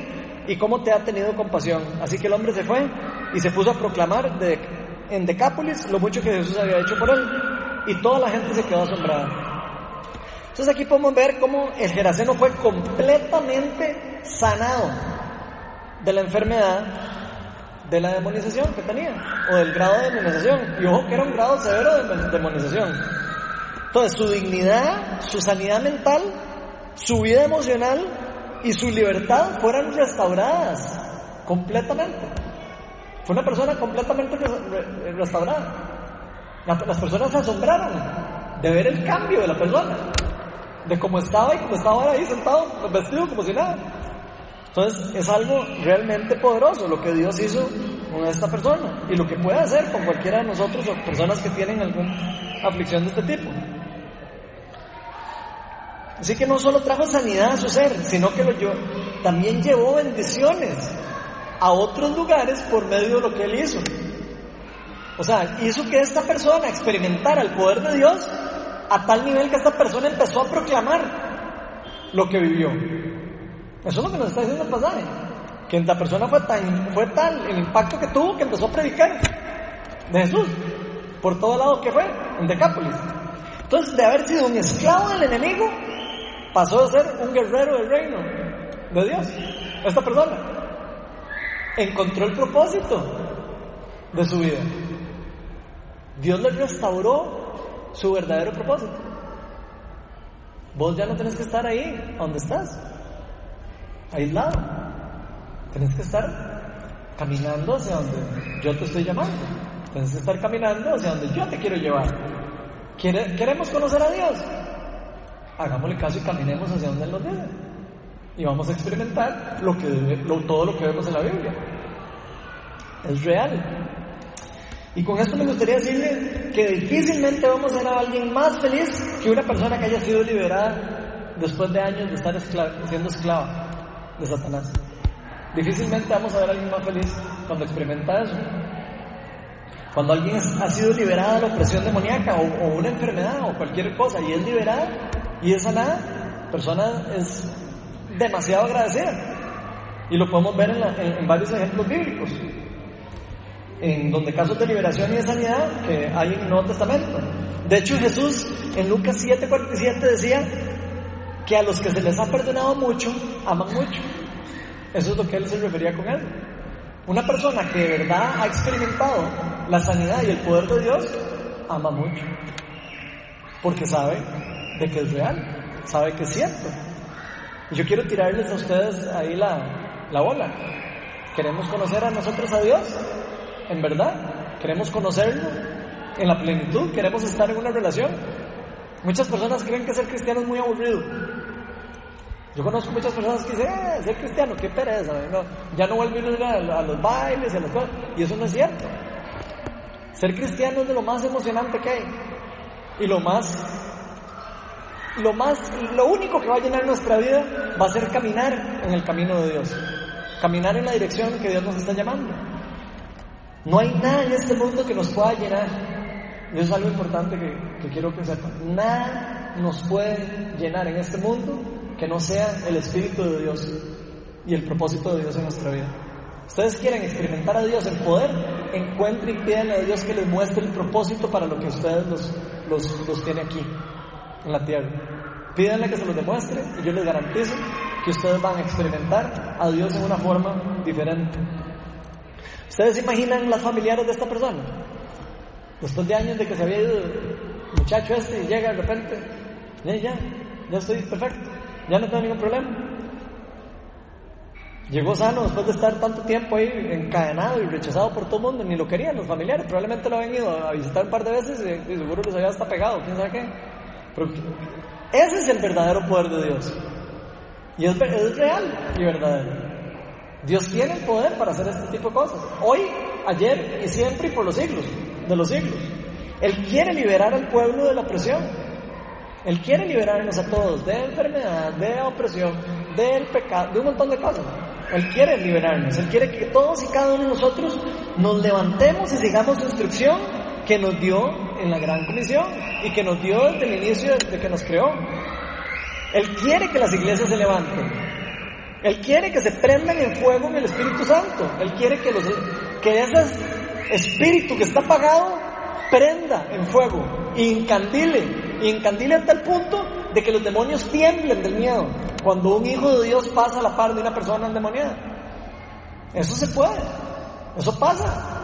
y cómo te ha tenido compasión. Así que el hombre se fue y se puso a proclamar de, en Decápolis lo mucho que Jesús había hecho por él. Y toda la gente se quedó asombrada. Entonces aquí podemos ver cómo el Geraseno fue completamente sanado de la enfermedad de la demonización que tenía, o del grado de demonización. Y ojo que era un grado severo de demonización. Entonces, su dignidad, su sanidad mental, su vida emocional y su libertad fueron restauradas completamente. Fue una persona completamente restaurada. Las personas se asombraron de ver el cambio de la persona, de cómo estaba y cómo estaba ahora ahí sentado, vestido como si nada. Entonces es algo realmente poderoso lo que Dios hizo con esta persona y lo que puede hacer con cualquiera de nosotros o personas que tienen alguna aflicción de este tipo. Así que no solo trajo sanidad a su ser, sino que lo también llevó bendiciones a otros lugares por medio de lo que él hizo. O sea, hizo que esta persona experimentara el poder de Dios a tal nivel que esta persona empezó a proclamar lo que vivió. Eso es lo que nos está diciendo el pasaje. Que esta persona fue fue tal el impacto que tuvo que empezó a predicar de Jesús por todo lado que fue, en Decápolis. Entonces, de haber sido un esclavo del enemigo, pasó a ser un guerrero del reino de Dios. Esta persona encontró el propósito de su vida. Dios le restauró su verdadero propósito. Vos ya no tenés que estar ahí donde estás, aislado. Tenés que estar caminando hacia donde yo te estoy llamando. Tienes que estar caminando hacia donde yo te quiero llevar. ¿Queremos conocer a Dios? Hagámosle caso y caminemos hacia donde Él nos dice. Y vamos a experimentar todo lo que vemos en la Biblia. Es real. Y con esto me gustaría decirle que difícilmente vamos a ver a alguien más feliz que una persona que haya sido liberada después de años de estar siendo esclava de Satanás. Difícilmente vamos a ver a alguien más feliz cuando experimenta eso. Cuando alguien ha sido liberada de la opresión demoníaca o, una enfermedad o cualquier cosa y es liberada y es sanada, persona es demasiado agradecida. Y lo podemos ver en varios ejemplos bíblicos en donde casos de liberación y de sanidad que hay en el Nuevo Testamento. De hecho, Jesús en Lucas 7:47 decía que a los que se les ha perdonado mucho, aman mucho. Eso es lo que él se refería con él. Una persona que de verdad ha experimentado la sanidad y el poder de Dios, ama mucho. Porque sabe de que es real, sabe que es cierto. Yo quiero tirarles a ustedes ahí la, la bola. ¿Queremos conocer a nosotros a Dios? en verdad, queremos conocerlo en la plenitud, queremos estar en una relación. Muchas personas creen que ser cristiano es muy aburrido. Yo conozco muchas personas que dicen, eh, ser cristiano, qué pereza, ya no vuelvo a ir a, los bailes y a las cosas. Y eso no es cierto. Ser cristiano es de lo más emocionante que hay. Y lo más, lo más, lo único que va a llenar nuestra vida va a ser caminar en el camino de Dios. Caminar en la dirección que Dios nos está llamando. No hay nada en este mundo que nos pueda llenar. Y eso es algo importante que, quiero que sepan. Nada nos puede llenar en este mundo que no sea el Espíritu de Dios y el propósito de Dios en nuestra vida. Ustedes quieren experimentar a Dios en poder, encuentren y pídanle a Dios que les muestre el propósito para lo que ustedes los, los, los tiene aquí, en la tierra. Pídanle que se los demuestre y yo les garantizo que ustedes van a experimentar a Dios en una forma diferente. ¿Ustedes imaginan las familiares de esta persona? Después de años de que se había ido el muchacho este y llega de repente, ya, ya, estoy perfecto, ya no tengo ningún problema. Llegó sano después de estar tanto tiempo ahí encadenado y rechazado por todo el mundo, ni lo querían los familiares, probablemente lo habían ido a visitar un par de veces y, seguro les había hasta pegado, quién sabe qué. Ese es el verdadero poder de Dios. Y es, es real y verdadero. Dios tiene el poder para hacer este tipo de cosas. Hoy, ayer y siempre y por los siglos, de los siglos. Él quiere liberar al pueblo de la opresión. Él quiere liberarnos a todos de enfermedad, de opresión, del pecado, de un montón de cosas. Él quiere liberarnos. Él quiere que todos y cada uno de nosotros nos levantemos y sigamos su instrucción que nos dio en la gran comisión y que nos dio desde el inicio de que nos creó. Él quiere que las iglesias se levanten. Él quiere que se prendan en fuego en el Espíritu Santo. Él quiere que, los, que ese espíritu que está apagado prenda en fuego y encandile. Y encandile hasta el punto de que los demonios tiemblen del miedo cuando un hijo de Dios pasa a la par de una persona endemoniada. Eso se puede. Eso pasa.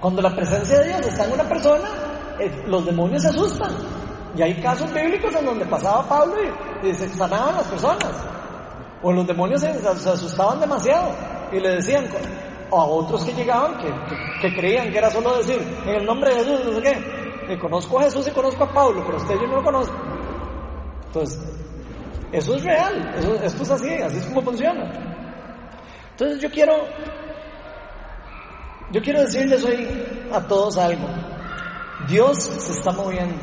Cuando la presencia de Dios está en una persona, los demonios se asustan. Y hay casos bíblicos en donde pasaba Pablo y, se sanaban las personas. O los demonios se, asustaban demasiado y le decían, a otros que llegaban que, creían que era solo decir, en el nombre de Jesús, no sé qué, conozco a Jesús y conozco a Pablo, pero usted yo no lo conozco. Entonces, eso es real, esto es así, así es como funciona. Entonces yo quiero, yo quiero decirles hoy a todos algo. Dios se está moviendo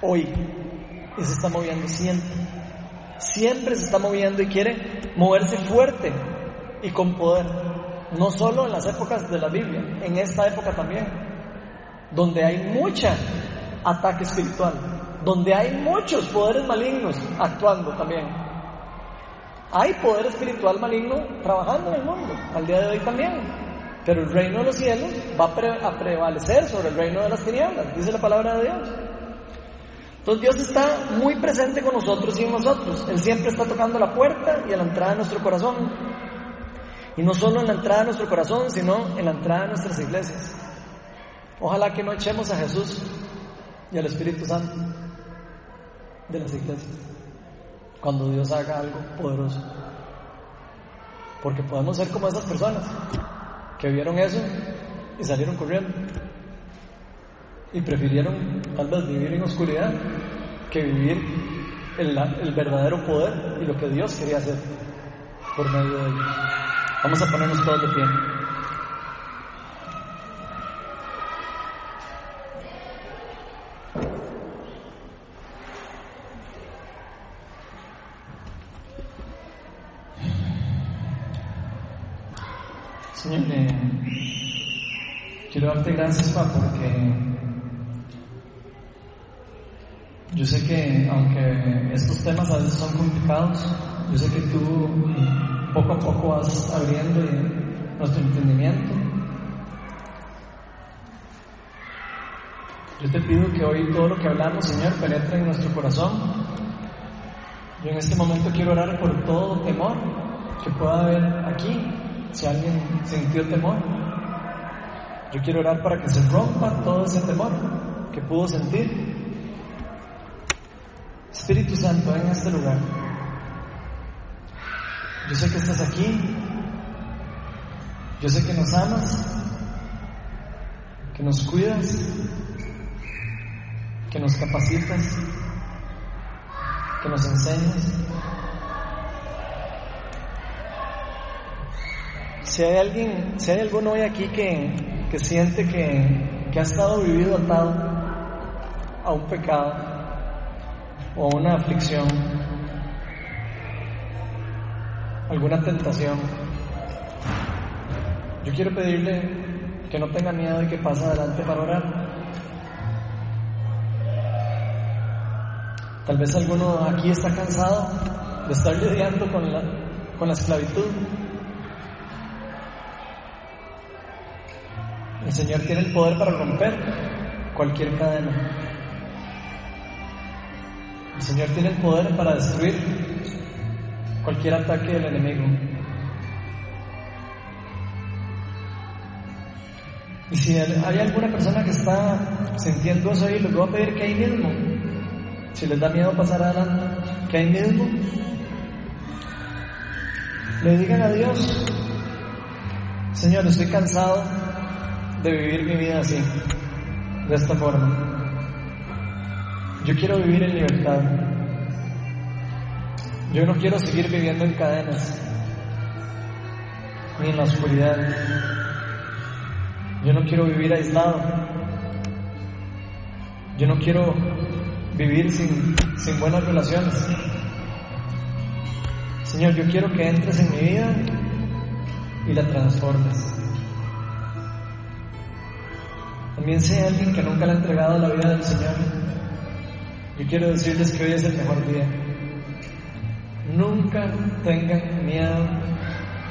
hoy y se está moviendo siempre. Siempre se está moviendo y quiere moverse fuerte y con poder. No solo en las épocas de la Biblia, en esta época también, donde hay mucha ataque espiritual, donde hay muchos poderes malignos actuando también. Hay poder espiritual maligno trabajando en el mundo, al día de hoy también. Pero el reino de los cielos va a, prevalecer sobre el reino de las tinieblas, dice la palabra de Dios. Entonces Dios está muy presente con nosotros y en nosotros. Él siempre está tocando la puerta y a la entrada de nuestro corazón. Y no solo en la entrada de nuestro corazón, sino en la entrada de nuestras iglesias. Ojalá que no echemos a Jesús y al Espíritu Santo de las iglesias cuando Dios haga algo poderoso. Porque podemos ser como esas personas que vieron eso y salieron corriendo. Y prefirieron tal vez vivir en oscuridad que vivir el, el verdadero poder y lo que Dios quería hacer por medio de ellos. Vamos a ponernos todos de pie. Gracias, Pa, porque yo sé que aunque estos temas a veces son complicados, yo sé que tú poco a poco vas abriendo nuestro entendimiento. Yo te pido que hoy todo lo que hablamos, Señor, penetre en nuestro corazón. Yo en este momento quiero orar por todo temor que pueda haber aquí si alguien sintió temor, yo quiero orar para que se rompa todo ese temor que pudo sentir. Espíritu Santo, en este lugar. Yo sé que estás aquí. Yo sé que nos amas, que nos cuidas, que nos capacitas, que nos enseñas. Si hay alguien, si hay alguno hoy aquí que, que siente que, que ha estado vivido atado a un pecado o a una aflicción, alguna tentación, yo quiero pedirle que no tenga miedo y que pase adelante para orar. Tal vez alguno aquí está cansado de estar lidiando con la, con la esclavitud. El Señor tiene el poder para romper cualquier cadena. El Señor tiene el poder para destruir cualquier ataque del enemigo. Y si hay alguna persona que está sintiendo eso ahí, les voy a pedir que ahí mismo, si les da miedo pasar adelante, que ahí mismo le digan a Dios, Señor, estoy cansado de vivir mi vida así, de esta forma. Yo quiero vivir en libertad. Yo no quiero seguir viviendo en cadenas, ni en la oscuridad. Yo no quiero vivir aislado. Yo no quiero vivir sin, sin buenas relaciones. Señor, yo quiero que entres en mi vida y la transformes. También alguien que nunca le ha entregado la vida del Señor, yo quiero decirles que hoy es el mejor día. Nunca tengan miedo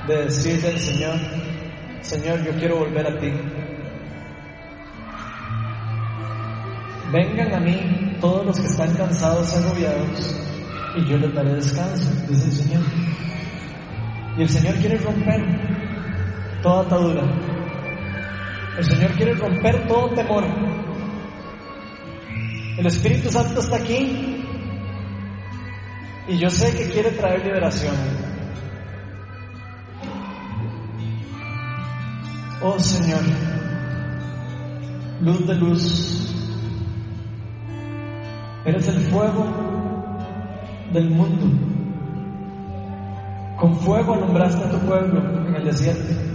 de decirle al Señor, Señor, yo quiero volver a ti. Vengan a mí todos los que están cansados agobiados, y yo les daré descanso, dice el Señor. Y el Señor quiere romper toda atadura. El Señor quiere romper todo temor. El Espíritu Santo está aquí y yo sé que quiere traer liberación. Oh Señor, luz de luz, eres el fuego del mundo. Con fuego alumbraste a tu pueblo en el desierto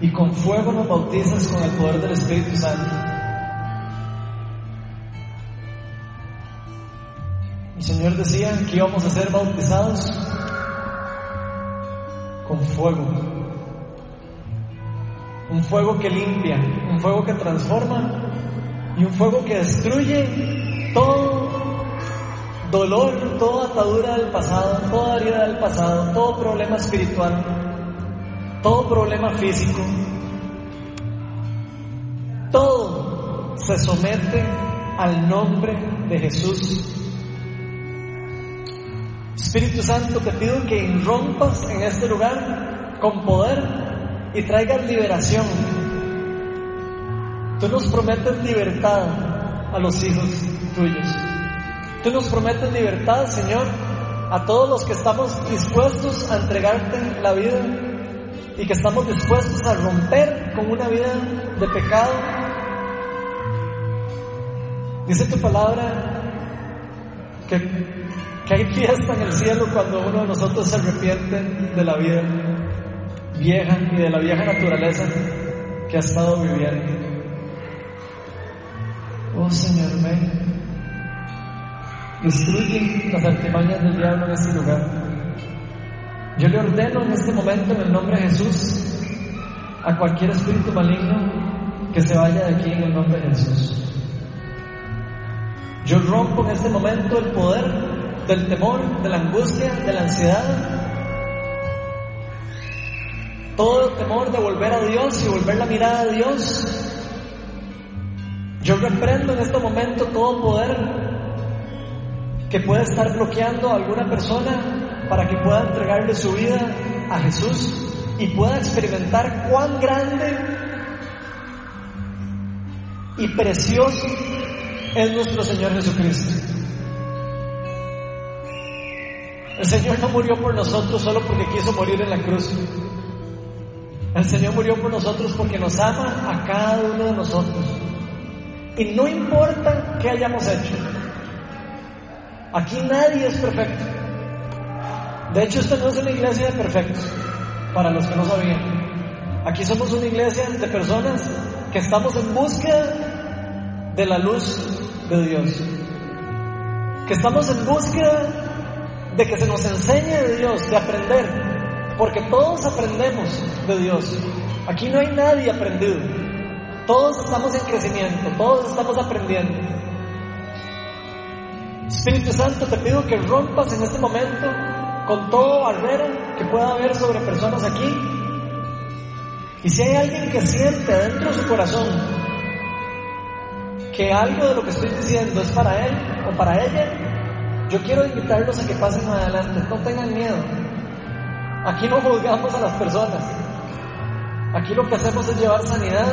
y con fuego nos bautizas con el poder del Espíritu Santo. El Señor decía que íbamos a ser bautizados con fuego. Un fuego que limpia, un fuego que transforma y un fuego que destruye todo dolor, toda atadura del pasado, toda herida del pasado, todo problema espiritual, todo problema físico. Todo se somete al nombre de Jesús. Espíritu Santo, te pido que irrompas en este lugar con poder y traigas liberación. Tú nos prometes libertad a los hijos tuyos. Tú nos prometes libertad, Señor, a todos los que estamos dispuestos a entregarte la vida y que estamos dispuestos a romper con una vida de pecado. Dice tu palabra que, hay fiesta en el cielo cuando uno de nosotros se arrepiente de la vida vieja y de la vieja naturaleza que ha estado viviendo. Oh Señor, ven. Destruye las artimañas del diablo en este lugar. Yo le ordeno en este momento, en el nombre de Jesús, a cualquier espíritu maligno que se vaya de aquí en el nombre de Jesús. Yo rompo en este momento el poder del temor, de la angustia, de la ansiedad. Todo el temor de volver a Dios y volver la mirada a Dios. Yo reprendo en este momento todo poder que pueda estar bloqueando a alguna persona para que pueda entregarle su vida a Jesús y pueda experimentar cuán grande y precioso es nuestro Señor Jesucristo. El Señor no murió por nosotros solo porque quiso morir en la cruz. El Señor murió por nosotros porque nos ama a cada uno de nosotros. Y no importa qué hayamos hecho. Aquí nadie es perfecto. De hecho, esta no es una iglesia de perfectos, para los que no sabían. Aquí somos una iglesia de personas que estamos en búsqueda de la luz de Dios. Que estamos en búsqueda de que se nos enseñe de Dios, de aprender. Porque todos aprendemos de Dios. Aquí no hay nadie aprendido. Todos estamos en crecimiento, todos estamos aprendiendo. Espíritu Santo, te pido que rompas en este momento con todo barrera que pueda haber sobre personas aquí. Y si hay alguien que siente dentro de su corazón que algo de lo que estoy diciendo es para él o para ella, yo quiero invitarlos a que pasen adelante, no tengan miedo. Aquí no juzgamos a las personas. Aquí lo que hacemos es llevar sanidad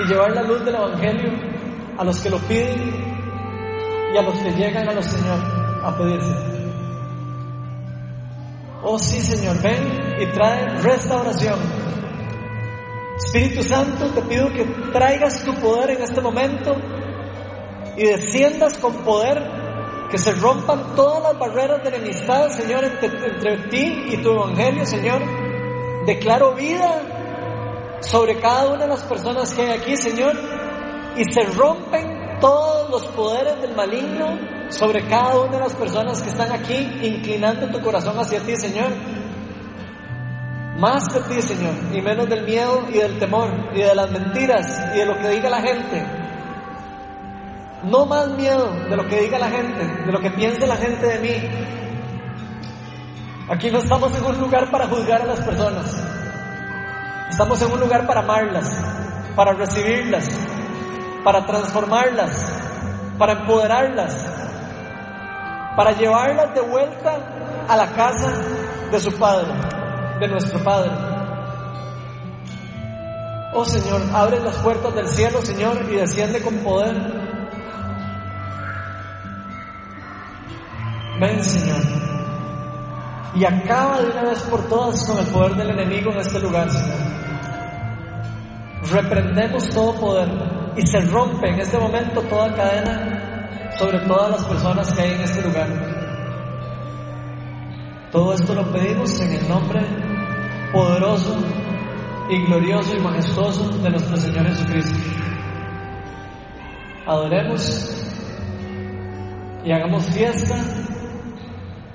y llevar la luz del Evangelio a los que lo piden y a los que llegan a los Señor a pedirse. Oh sí, Señor, ven y trae restauración. Espíritu Santo, te pido que traigas tu poder en este momento y desciendas con poder, que se rompan todas las barreras de enemistad, Señor, entre, entre ti y tu evangelio, Señor. Declaro vida sobre cada una de las personas que hay aquí, Señor, y se rompen todos los poderes del maligno sobre cada una de las personas que están aquí, inclinando tu corazón hacia ti, Señor. Más de ti, Señor, y menos del miedo y del temor y de las mentiras y de lo que diga la gente. No más miedo de lo que diga la gente, de lo que piense la gente de mí. Aquí no estamos en un lugar para juzgar a las personas. Estamos en un lugar para amarlas, para recibirlas, para transformarlas, para empoderarlas, para llevarlas de vuelta a la casa de su Padre, de nuestro Padre. Oh Señor, abre las puertas del cielo, Señor, y desciende con poder. Ven, Señor. Y acaba de una vez por todas con el poder del enemigo en este lugar, Señor. Reprendemos todo poder y se rompe en este momento toda cadena sobre todas las personas que hay en este lugar. Todo esto lo pedimos en el nombre poderoso y glorioso y majestuoso de nuestro Señor Jesucristo. Adoremos y hagamos fiesta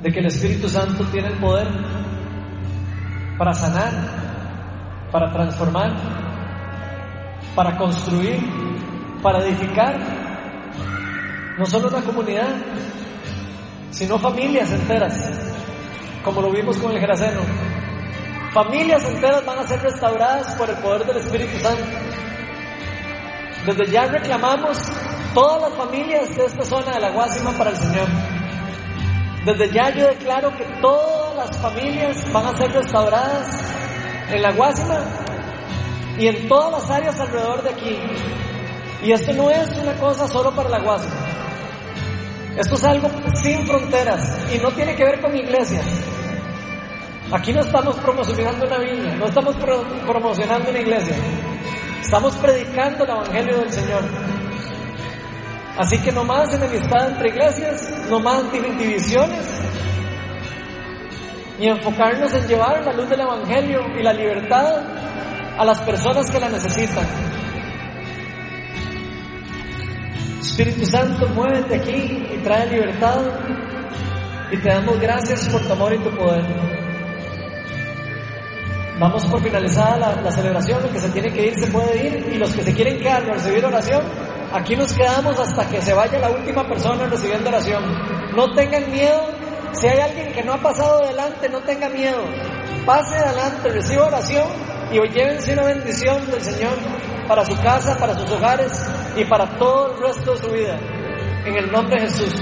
de que el Espíritu Santo tiene el poder para sanar, para transformar, para construir, para edificar, no solo una comunidad, sino familias enteras, como lo vimos con el Geraseno. Familias enteras van a ser restauradas por el poder del Espíritu Santo. Desde ya reclamamos todas las familias de esta zona de la Guásima para el Señor. Desde ya yo declaro que todas las familias van a ser restauradas en la Guásima y en todas las áreas alrededor de aquí. Y esto no es una cosa solo para la Guásima. Esto es algo sin fronteras y no tiene que ver con iglesias. Aquí no estamos promocionando una viña, no estamos promocionando una iglesia. Estamos predicando el Evangelio del Señor. Así que no más enemistad entre iglesias, no más divisiones, y enfocarnos en llevar la luz del Evangelio y la libertad a las personas que la necesitan. Espíritu Santo, muévete aquí y trae libertad y te damos gracias por tu amor y tu poder. Vamos por finalizada la, celebración, el que se tiene que ir se puede ir y los que se quieren quedar a recibir oración, aquí nos quedamos hasta que se vaya la última persona recibiendo oración. No tengan miedo, si hay alguien que no ha pasado adelante, no tenga miedo. Pase adelante, reciba oración y hoy llévense una bendición del Señor para su casa, para sus hogares y para todo el resto de su vida. En el nombre de Jesús.